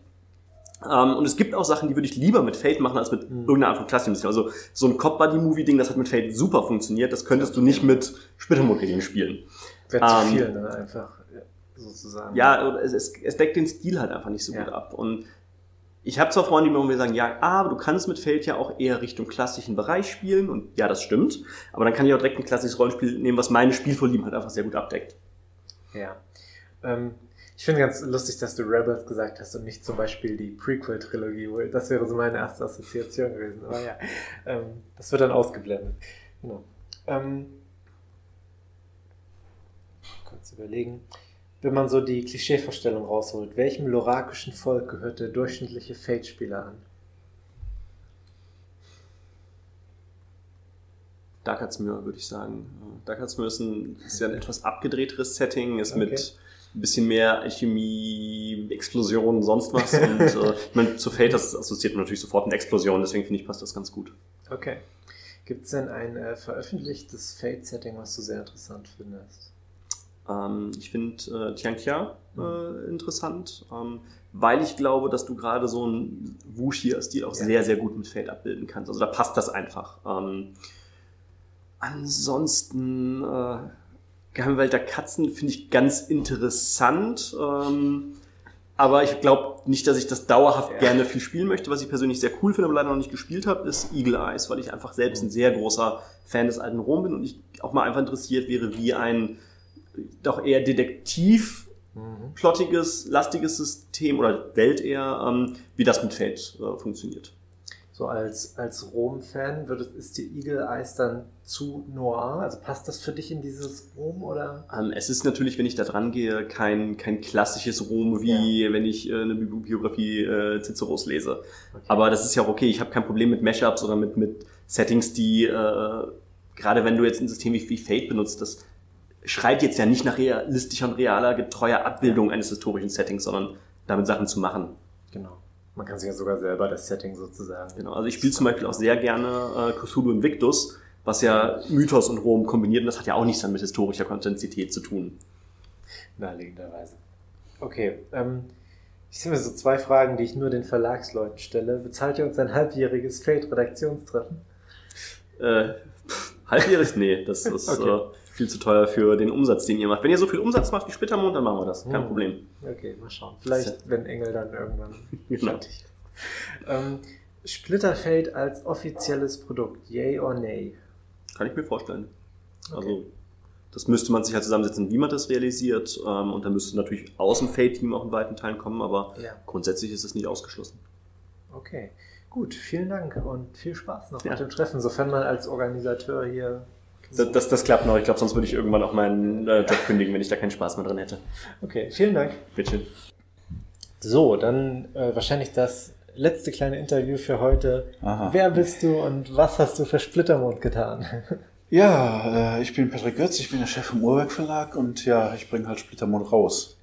Ähm, und es gibt auch Sachen, die würde ich lieber mit Fate machen, als mit Mhm. irgendeiner Art von klassischen System. Also so ein Cop-Buddy-Movie-Ding, das hat mit Fate super funktioniert, das könntest du nicht mit Splittermode-Regeln spielen. Wäre zu Ähm, viel, ne? Einfach ja, sozusagen. Ja, es, es, es deckt den Stil halt einfach nicht so Ja. gut ab. Und ich habe zwar Freunde, die mir sagen, ja, aber du kannst mit Fate ja auch eher Richtung klassischen Bereich spielen. Und ja, das stimmt. Aber dann kann ich auch direkt ein klassisches Rollenspiel nehmen, was meine Spielvorlieben halt einfach sehr gut abdeckt. Ja. Ähm, ich finde ganz lustig, dass du Rebels gesagt hast und nicht zum Beispiel die Prequel-Trilogie. wo- Das wäre so meine erste Assoziation gewesen. Aber ja, ähm, das wird dann ausgeblendet. Genau. Ähm, kurz überlegen. Wenn man so die Klischeevorstellung rausholt, welchem lorakischen Volk gehört der durchschnittliche Fate-Spieler an? Dakatsmir, würde ich sagen. Dakatsmir ist, ein, ist ja ein etwas abgedrehteres Setting, ist Okay. mit ein bisschen mehr Alchemie, Explosionen, sonst was. Und äh, ich meine, zu Fate, das assoziiert man natürlich sofort mit Explosionen, deswegen finde ich, passt das ganz gut. Okay. Gibt es denn ein äh, veröffentlichtes Fate-Setting, was du sehr interessant findest? Ähm, ich finde äh, Tianxia äh, interessant, ähm, weil ich glaube, dass du gerade so einen Wuxia-Stil auch Ja. sehr, sehr gut mit Fade abbilden kannst. Also da passt das einfach. Ähm, ansonsten äh, Geheime Welt der Katzen finde ich ganz interessant. Ähm, aber ich glaube nicht, dass ich das dauerhaft Ja. gerne viel spielen möchte. Was ich persönlich sehr cool finde, aber leider noch nicht gespielt habe, ist Eagle Eyes, weil ich einfach selbst ein sehr großer Fan des alten Rom bin und ich auch mal einfach interessiert wäre, wie ein doch eher detektiv Mhm. plottiges, lastiges System oder Welt eher, ähm, wie das mit Fate äh, funktioniert. So als, als Rom-Fan, ist dir Eagle Eyes dann zu noir? Also passt das für dich in dieses Rom oder? Ähm, es ist natürlich, wenn ich da dran gehe, kein, kein klassisches Rom, wie wenn ich äh, eine Bi- Biografie äh, Ciceros lese. Okay. Aber das ist ja auch okay. Ich habe kein Problem mit Mashups oder mit, mit Settings, die, äh, gerade wenn du jetzt ein System wie, wie Fate benutzt, das schreit jetzt ja nicht nach realistischer und realer, getreuer Abbildung eines historischen Settings, sondern damit Sachen zu machen. Genau. Man kann sich ja sogar selber das Setting sozusagen. Genau. Also ich spiele zum Beispiel auch sehr gerne äh, Cthulhu Invictus, was ja Mythos und Rom kombiniert und das hat ja auch nichts dann mit historischer Kontentizität zu tun. Naheliegenderweise. Okay, ähm, ich sehe mir so zwei Fragen, die ich nur den Verlagsleuten stelle. Bezahlt ihr uns ein halbjähriges Fate-Redaktionstreffen? Äh, halbjährig? Nee, das ist Okay. äh, viel zu teuer für den Umsatz, den ihr macht. Wenn ihr so viel Umsatz macht wie Splittermond, dann machen wir das. Kein Hm. Problem. Okay, mal schauen. Vielleicht, wenn Engel dann irgendwann Genau. fertig ist. Ähm, Splitterfade als offizielles Produkt, yay or nay? Kann ich mir vorstellen. Also, das müsste man sich halt zusammensetzen, wie man das realisiert. Ähm, und dann müsste natürlich aus dem Fate-Team auch in weiten Teilen kommen, aber Ja. grundsätzlich ist es nicht ausgeschlossen. Okay, gut, vielen Dank und viel Spaß noch Ja. mit dem Treffen, sofern man als Organisateur hier. Das, das, das klappt noch. Ich glaube, sonst würde ich irgendwann auch meinen äh, Job kündigen, wenn ich da keinen Spaß mehr drin hätte. Okay, vielen Dank. Bitte. So, dann äh, wahrscheinlich das letzte kleine Interview für heute. Aha. Wer bist du und was hast du für Splittermond getan? Ja, äh, ich bin Patrick Götz, ich bin der Chef vom Uhrwerk Verlag und ja, ich bringe halt Splittermond raus.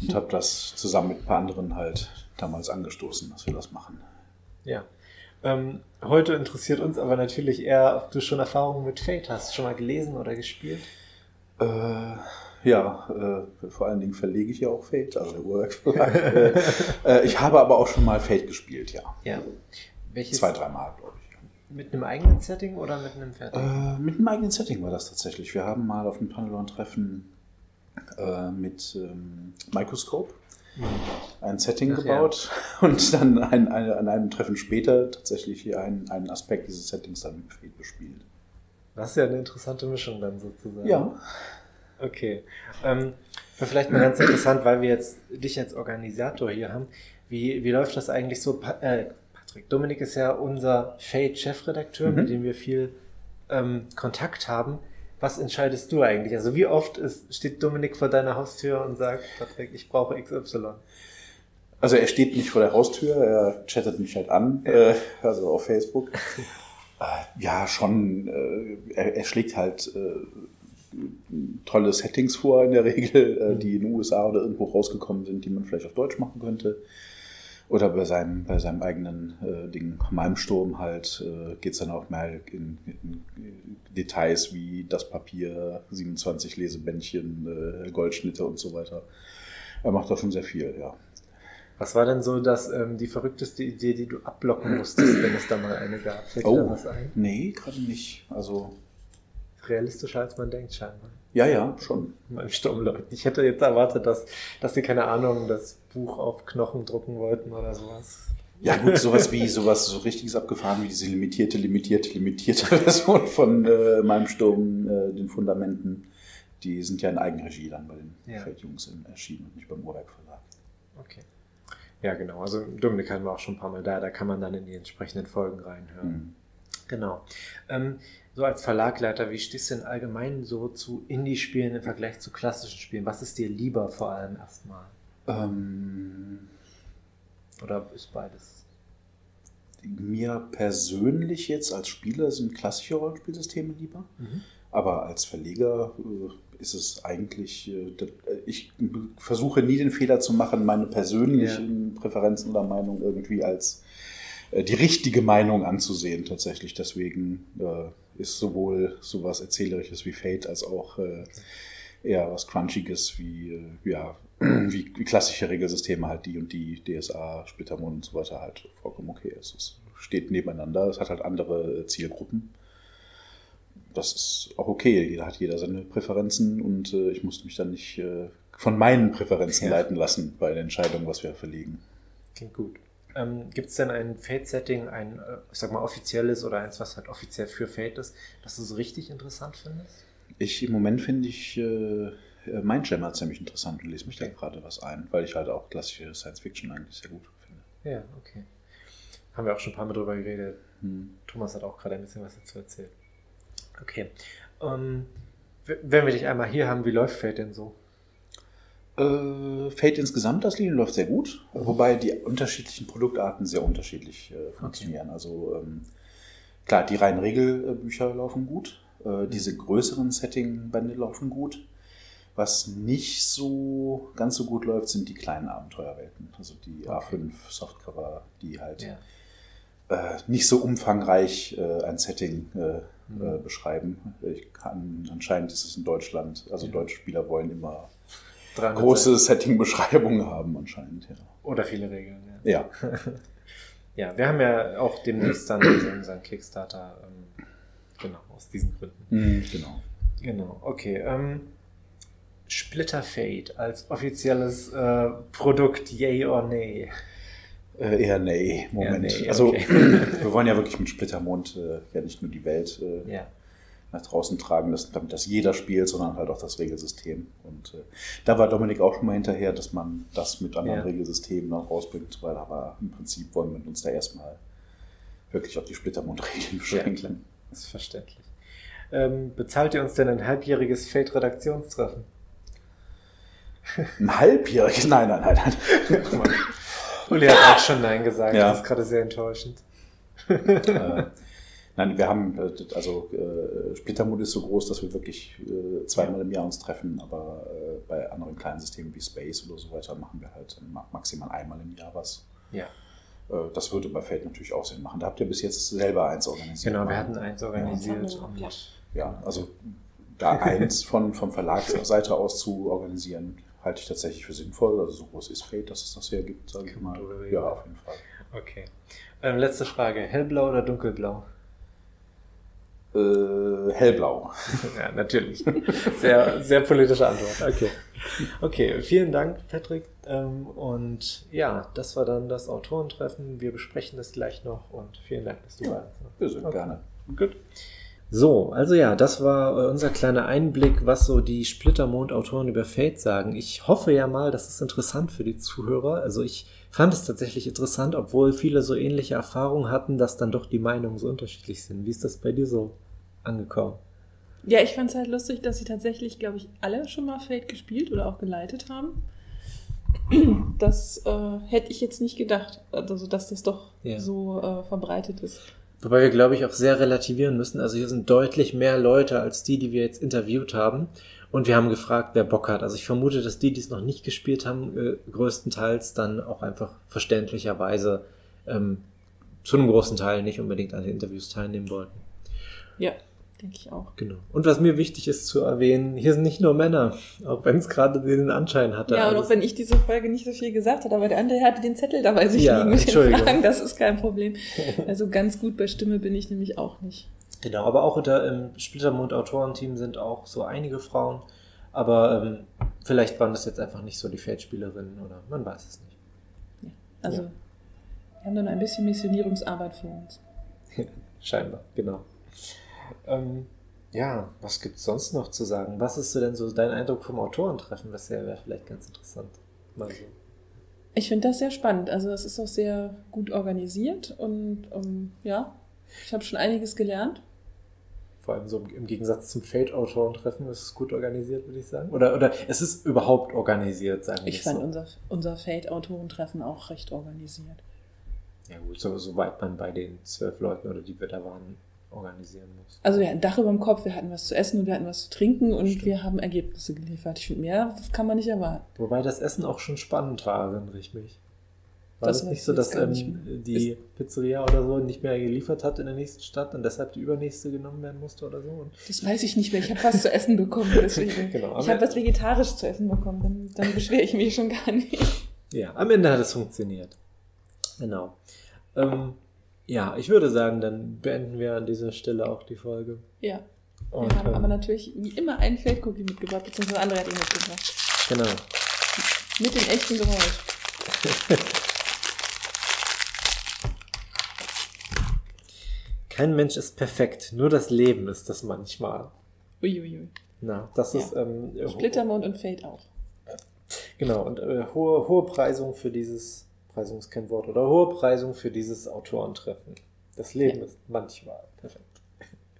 Und habe das zusammen mit ein paar anderen halt damals angestoßen, dass wir das machen. ja. Ähm, heute interessiert uns aber natürlich eher, ob du schon Erfahrungen mit Fate hast. Schon mal gelesen oder gespielt? Äh, ja, äh, vor allen Dingen verlege ich ja auch Fate, also der Verlag. äh, ich habe aber auch schon mal Fate gespielt, ja. Ja. Welches? Zwei, dreimal, glaube ich. Mit einem eigenen Setting oder mit einem fertigen? Äh, mit einem eigenen Setting war das tatsächlich. Wir haben mal auf einem Panelon-Treffen äh, mit ähm, Microscope ein Setting Ach ja. gebaut und dann ein, ein, an einem Treffen später tatsächlich einen, einen Aspekt dieses Settings dann mit bespielt. Das ist ja eine interessante Mischung dann sozusagen. Ja. Okay. Ähm, vielleicht mal ganz interessant, weil wir jetzt dich als Organisator hier haben. Wie, wie läuft das eigentlich so? Pa äh, Patrick, Dominik ist ja unser Fate-Chefredakteur, Mhm. mit dem wir viel ähm, Kontakt haben. Was entscheidest du eigentlich? Also wie oft ist, steht Dominik vor deiner Haustür und sagt, Patrick, ich brauche XY? Also er steht nicht vor der Haustür, er chattet mich halt an, äh, also auf Facebook. äh, ja, schon, äh, er, er schlägt halt äh, tolle Settings vor in der Regel, äh, die in den USA oder irgendwo rausgekommen sind, die man vielleicht auf Deutsch machen könnte. Oder bei seinem, bei seinem eigenen äh, Ding, Malmsturm halt, äh, geht's dann auch mal in, in Details wie das Papier, 27 Lesebändchen, äh, Goldschnitte und so weiter. Er macht da schon sehr viel, ja. Was war denn so das, ähm, die verrückteste Idee, die du abblocken musstest, wenn es da mal eine gab? Fällt dir da was ein? nee, gerade nicht. Also, Realistischer als man denkt, scheinbar. ja, ja, schon. Beim Sturmleuten. Ich hätte jetzt erwartet, dass, dass sie, keine Ahnung, das Buch auf Knochen drucken wollten oder sowas. Ja, gut, sowas wie, sowas so richtiges abgefahren wie diese limitierte, limitierte, limitierte Version von äh, meinem Sturm, äh, den Fundamenten. Die sind ja in Eigenregie dann bei den Ja. Feldjungs erschienen und nicht beim Uhrwerk Verlag. Okay. Ja, genau. Also Dominik hatten wir auch schon ein paar Mal da. Da kann man dann in die entsprechenden Folgen reinhören. Mhm. Genau. Ähm, so als Verlagleiter, wie stehst du denn allgemein so zu Indie-Spielen im Vergleich zu klassischen Spielen? Was ist dir lieber vor allem erstmal? Ähm, Oder ist beides? mir persönlich jetzt als Spieler sind klassische Rollenspielsysteme lieber. Mhm. Aber als Verleger äh, ist es eigentlich, äh, äh, ich versuche nie den Fehler zu machen, meine persönlichen Präferenzen oder Meinung irgendwie als äh, die richtige Meinung anzusehen tatsächlich. Deswegen ist sowohl sowas Erzählerisches wie Fate als auch eher was Crunchiges wie, ja, wie, wie klassische Regelsysteme halt die und die, DSA, Splittermond und so weiter halt vollkommen okay ist. Es steht nebeneinander, es hat halt andere Zielgruppen. Das ist auch okay, jeder hat jeder seine Präferenzen und äh, ich musste mich dann nicht äh, von meinen Präferenzen Ja. leiten lassen bei der Entscheidung, was wir verlegen. Klingt gut. Ähm, Gibt es denn ein Fate-Setting, ein, äh, ich sag mal, offizielles oder eins, was halt offiziell für Fate ist, das du so richtig interessant findest? Ich im Moment finde ich äh, äh, Mindjammer ziemlich interessant und lese mich da Okay. gerade was ein, weil ich halt auch klassische Science Fiction eigentlich sehr gut finde. Ja, okay. Haben wir auch schon ein paar Mal drüber geredet. Hm. Thomas hat auch gerade ein bisschen was dazu erzählt. Okay. Ähm, w- wenn wir dich einmal hier haben, wie läuft Fate denn so? Äh, Fate insgesamt, das Linie läuft sehr gut, wobei die unterschiedlichen Produktarten sehr unterschiedlich äh, funktionieren. Also ähm, klar, die reinen Regelbücher laufen gut, äh, diese größeren Setting-Bände laufen gut. Was nicht so ganz so gut läuft, sind die kleinen Abenteuerwelten. Also die A5 Softcover, die halt Ja. äh, nicht so umfangreich äh, ein Setting äh, Mhm. äh, beschreiben. Ich kann, anscheinend ist es in Deutschland, also Ja. deutsche Spieler wollen immer 300 große Setting-Beschreibungen haben anscheinend. Ja. Oder viele Regeln, Ja. ja, wir haben ja auch demnächst dann unseren Kickstarter, ähm, genau, aus diesen Gründen. Mhm, genau. Genau, okay. Ähm, Splitter Fate als offizielles äh, Produkt, yay or nay? Äh, eher nee, Moment. Eher nee, also okay. wir wollen ja wirklich mit Splittermond äh, ja nicht nur die Welt äh, Ja. nach draußen tragen, dass, damit das jeder spielt, sondern halt auch das Regelsystem. Und äh, da war Dominik auch schon mal hinterher, dass man das mit anderen Ja. Regelsystemen noch rausbringt, weil aber im Prinzip wollen wir uns da erstmal wirklich auf die Splittermond-Regeln beschränken. Das ist verständlich. Ähm, bezahlt ihr uns denn ein halbjähriges Fate-Redaktionstreffen? Ein halbjähriges? Nein, nein, nein, nein. Uli hat auch schon Nein gesagt, Ja. das ist gerade sehr enttäuschend. äh, nein, wir haben, äh, also äh, Splittermond ist so groß, dass wir wirklich äh, zweimal im Jahr uns treffen, aber äh, bei anderen kleinen Systemen wie Space oder so weiter machen wir halt ma- maximal einmal im Jahr was. Ja. Äh, das würde bei Feld natürlich auch Sinn machen. Da habt ihr bis jetzt selber eins organisiert. Genau, wir ne? hatten eins organisiert. Und- gemacht, Ja, also da eins von, vom Verlagsseite aus zu organisieren, halte ich tatsächlich für sinnvoll. Also so groß ist Fate, dass es das hergibt, sage ich man mal. Ja, auf jeden Fall. Okay. Ähm, letzte Frage. Hellblau oder dunkelblau? Äh, hellblau. ja, natürlich. Sehr, sehr politische Antwort. Okay. Okay, vielen Dank, Patrick. Ähm, und ja, das war dann das Autorentreffen. Wir besprechen das gleich noch und vielen Dank, dass du Ja, da warst. Wir sind Okay. gerne. Gut. So, also ja, das war äh, unser kleiner Einblick, was so die Splittermond-Autoren über Fate sagen. Ich hoffe ja mal, das ist interessant für die Zuhörer. Also ich fand es tatsächlich interessant, obwohl viele so ähnliche Erfahrungen hatten, dass dann doch die Meinungen so unterschiedlich sind. Wie ist das bei dir so angekommen? Ja, ich fand es halt lustig, dass sie tatsächlich, glaube ich, alle schon mal Fate gespielt oder auch geleitet haben. Das äh, hätte ich jetzt nicht gedacht, also dass das doch Ja. so äh, verbreitet ist. Wobei wir, glaube ich, auch sehr relativieren müssen. Also hier sind deutlich mehr Leute als die, die wir jetzt interviewt haben. Und wir haben gefragt, wer Bock hat. Also ich vermute, dass die, die es noch nicht gespielt haben, äh, größtenteils dann auch einfach verständlicherweise ähm, zu einem großen Teil nicht unbedingt an den Interviews teilnehmen wollten. Ja, denke ich auch. Genau. Und was mir wichtig ist zu erwähnen, hier sind nicht nur Männer, auch wenn es gerade den Anschein hatte. Ja, und Also auch wenn ich diese Folge nicht so viel gesagt habe, aber der andere hatte den Zettel dabei sich Ja, liegen mit den. Fragen, das ist kein Problem. Also ganz gut bei Stimme bin ich nämlich auch nicht. Genau, aber auch unter im Splittermond-Autorenteam sind auch so einige Frauen. Aber ähm, vielleicht waren das jetzt einfach nicht so die Feldspielerinnen oder man weiß es nicht. Also Ja. wir haben dann ein bisschen Missionierungsarbeit vor uns. Scheinbar, genau. Ähm, ja, was gibt's sonst noch zu sagen? Was ist so denn so dein Eindruck vom Autorentreffen? Das wäre wär vielleicht ganz interessant. Mal so. Ich finde das sehr spannend. Also es ist auch sehr gut organisiert und ähm, ja, ich habe schon einiges gelernt. Vor allem so im Gegensatz zum Fate-Autorentreffen ist es gut organisiert, würde ich sagen. Oder, oder es ist überhaupt organisiert, sagen wir Ich es fand so. unser, unser Fate-Autorentreffen auch recht organisiert. Ja gut, so, soweit man bei den zwölf Leuten oder die wir da waren, organisieren muss. Also wir hatten Dach über dem Kopf, wir hatten was zu essen und wir hatten was zu trinken und Stimmt. wir haben Ergebnisse geliefert. Ich finde, mehr kann man nicht erwarten. Wobei das Essen auch schon spannend war, erinnere ich mich. War Das das, nicht so, dass ähm, die Pizzeria oder so nicht mehr geliefert hat in der nächsten Stadt und deshalb die übernächste genommen werden musste oder so? Das weiß ich nicht mehr. Ich habe was zu essen bekommen, deswegen. Genau, ich habe was Vegetarisches zu essen bekommen, dann, dann beschwere ich mich schon gar nicht. ja, am Ende hat es funktioniert. Genau. Ähm, ja, ich würde sagen, dann beenden wir an dieser Stelle auch die Folge. Ja. Wir Und, haben ähm, aber natürlich wie immer einen Feldcookie mitgebracht, beziehungsweise andere hat ihn mitgebracht. Genau. Mit dem echten Geräusch. Kein Mensch ist perfekt, nur das Leben ist das manchmal. Uiuiui. Na, das Ja. ist ähm, Splittermond und Fade auch. Genau, und äh, hohe, hohe Preisung für dieses, Preisung ist kein Wort, oder hohe Preisung für dieses Autorentreffen. Das Leben ist manchmal perfekt.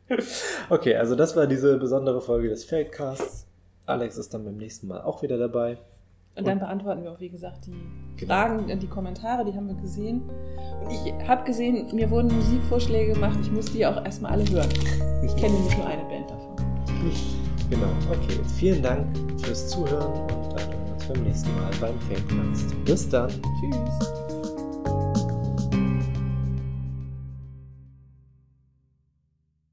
okay, also das war diese besondere Folge des Feldcasts. Alex ist dann beim nächsten Mal auch wieder dabei. Und dann beantworten wir auch, wie gesagt, die Genau. Fragen, äh, die Kommentare, die haben wir gesehen. Und ich habe gesehen, mir wurden Musikvorschläge gemacht, ich muss die auch erstmal alle hören. Ich kenne nämlich nur eine Band davon. Genau, okay. Vielen Dank fürs Zuhören beim nächsten Mal beim Feldcast. Bis dann. Tschüss.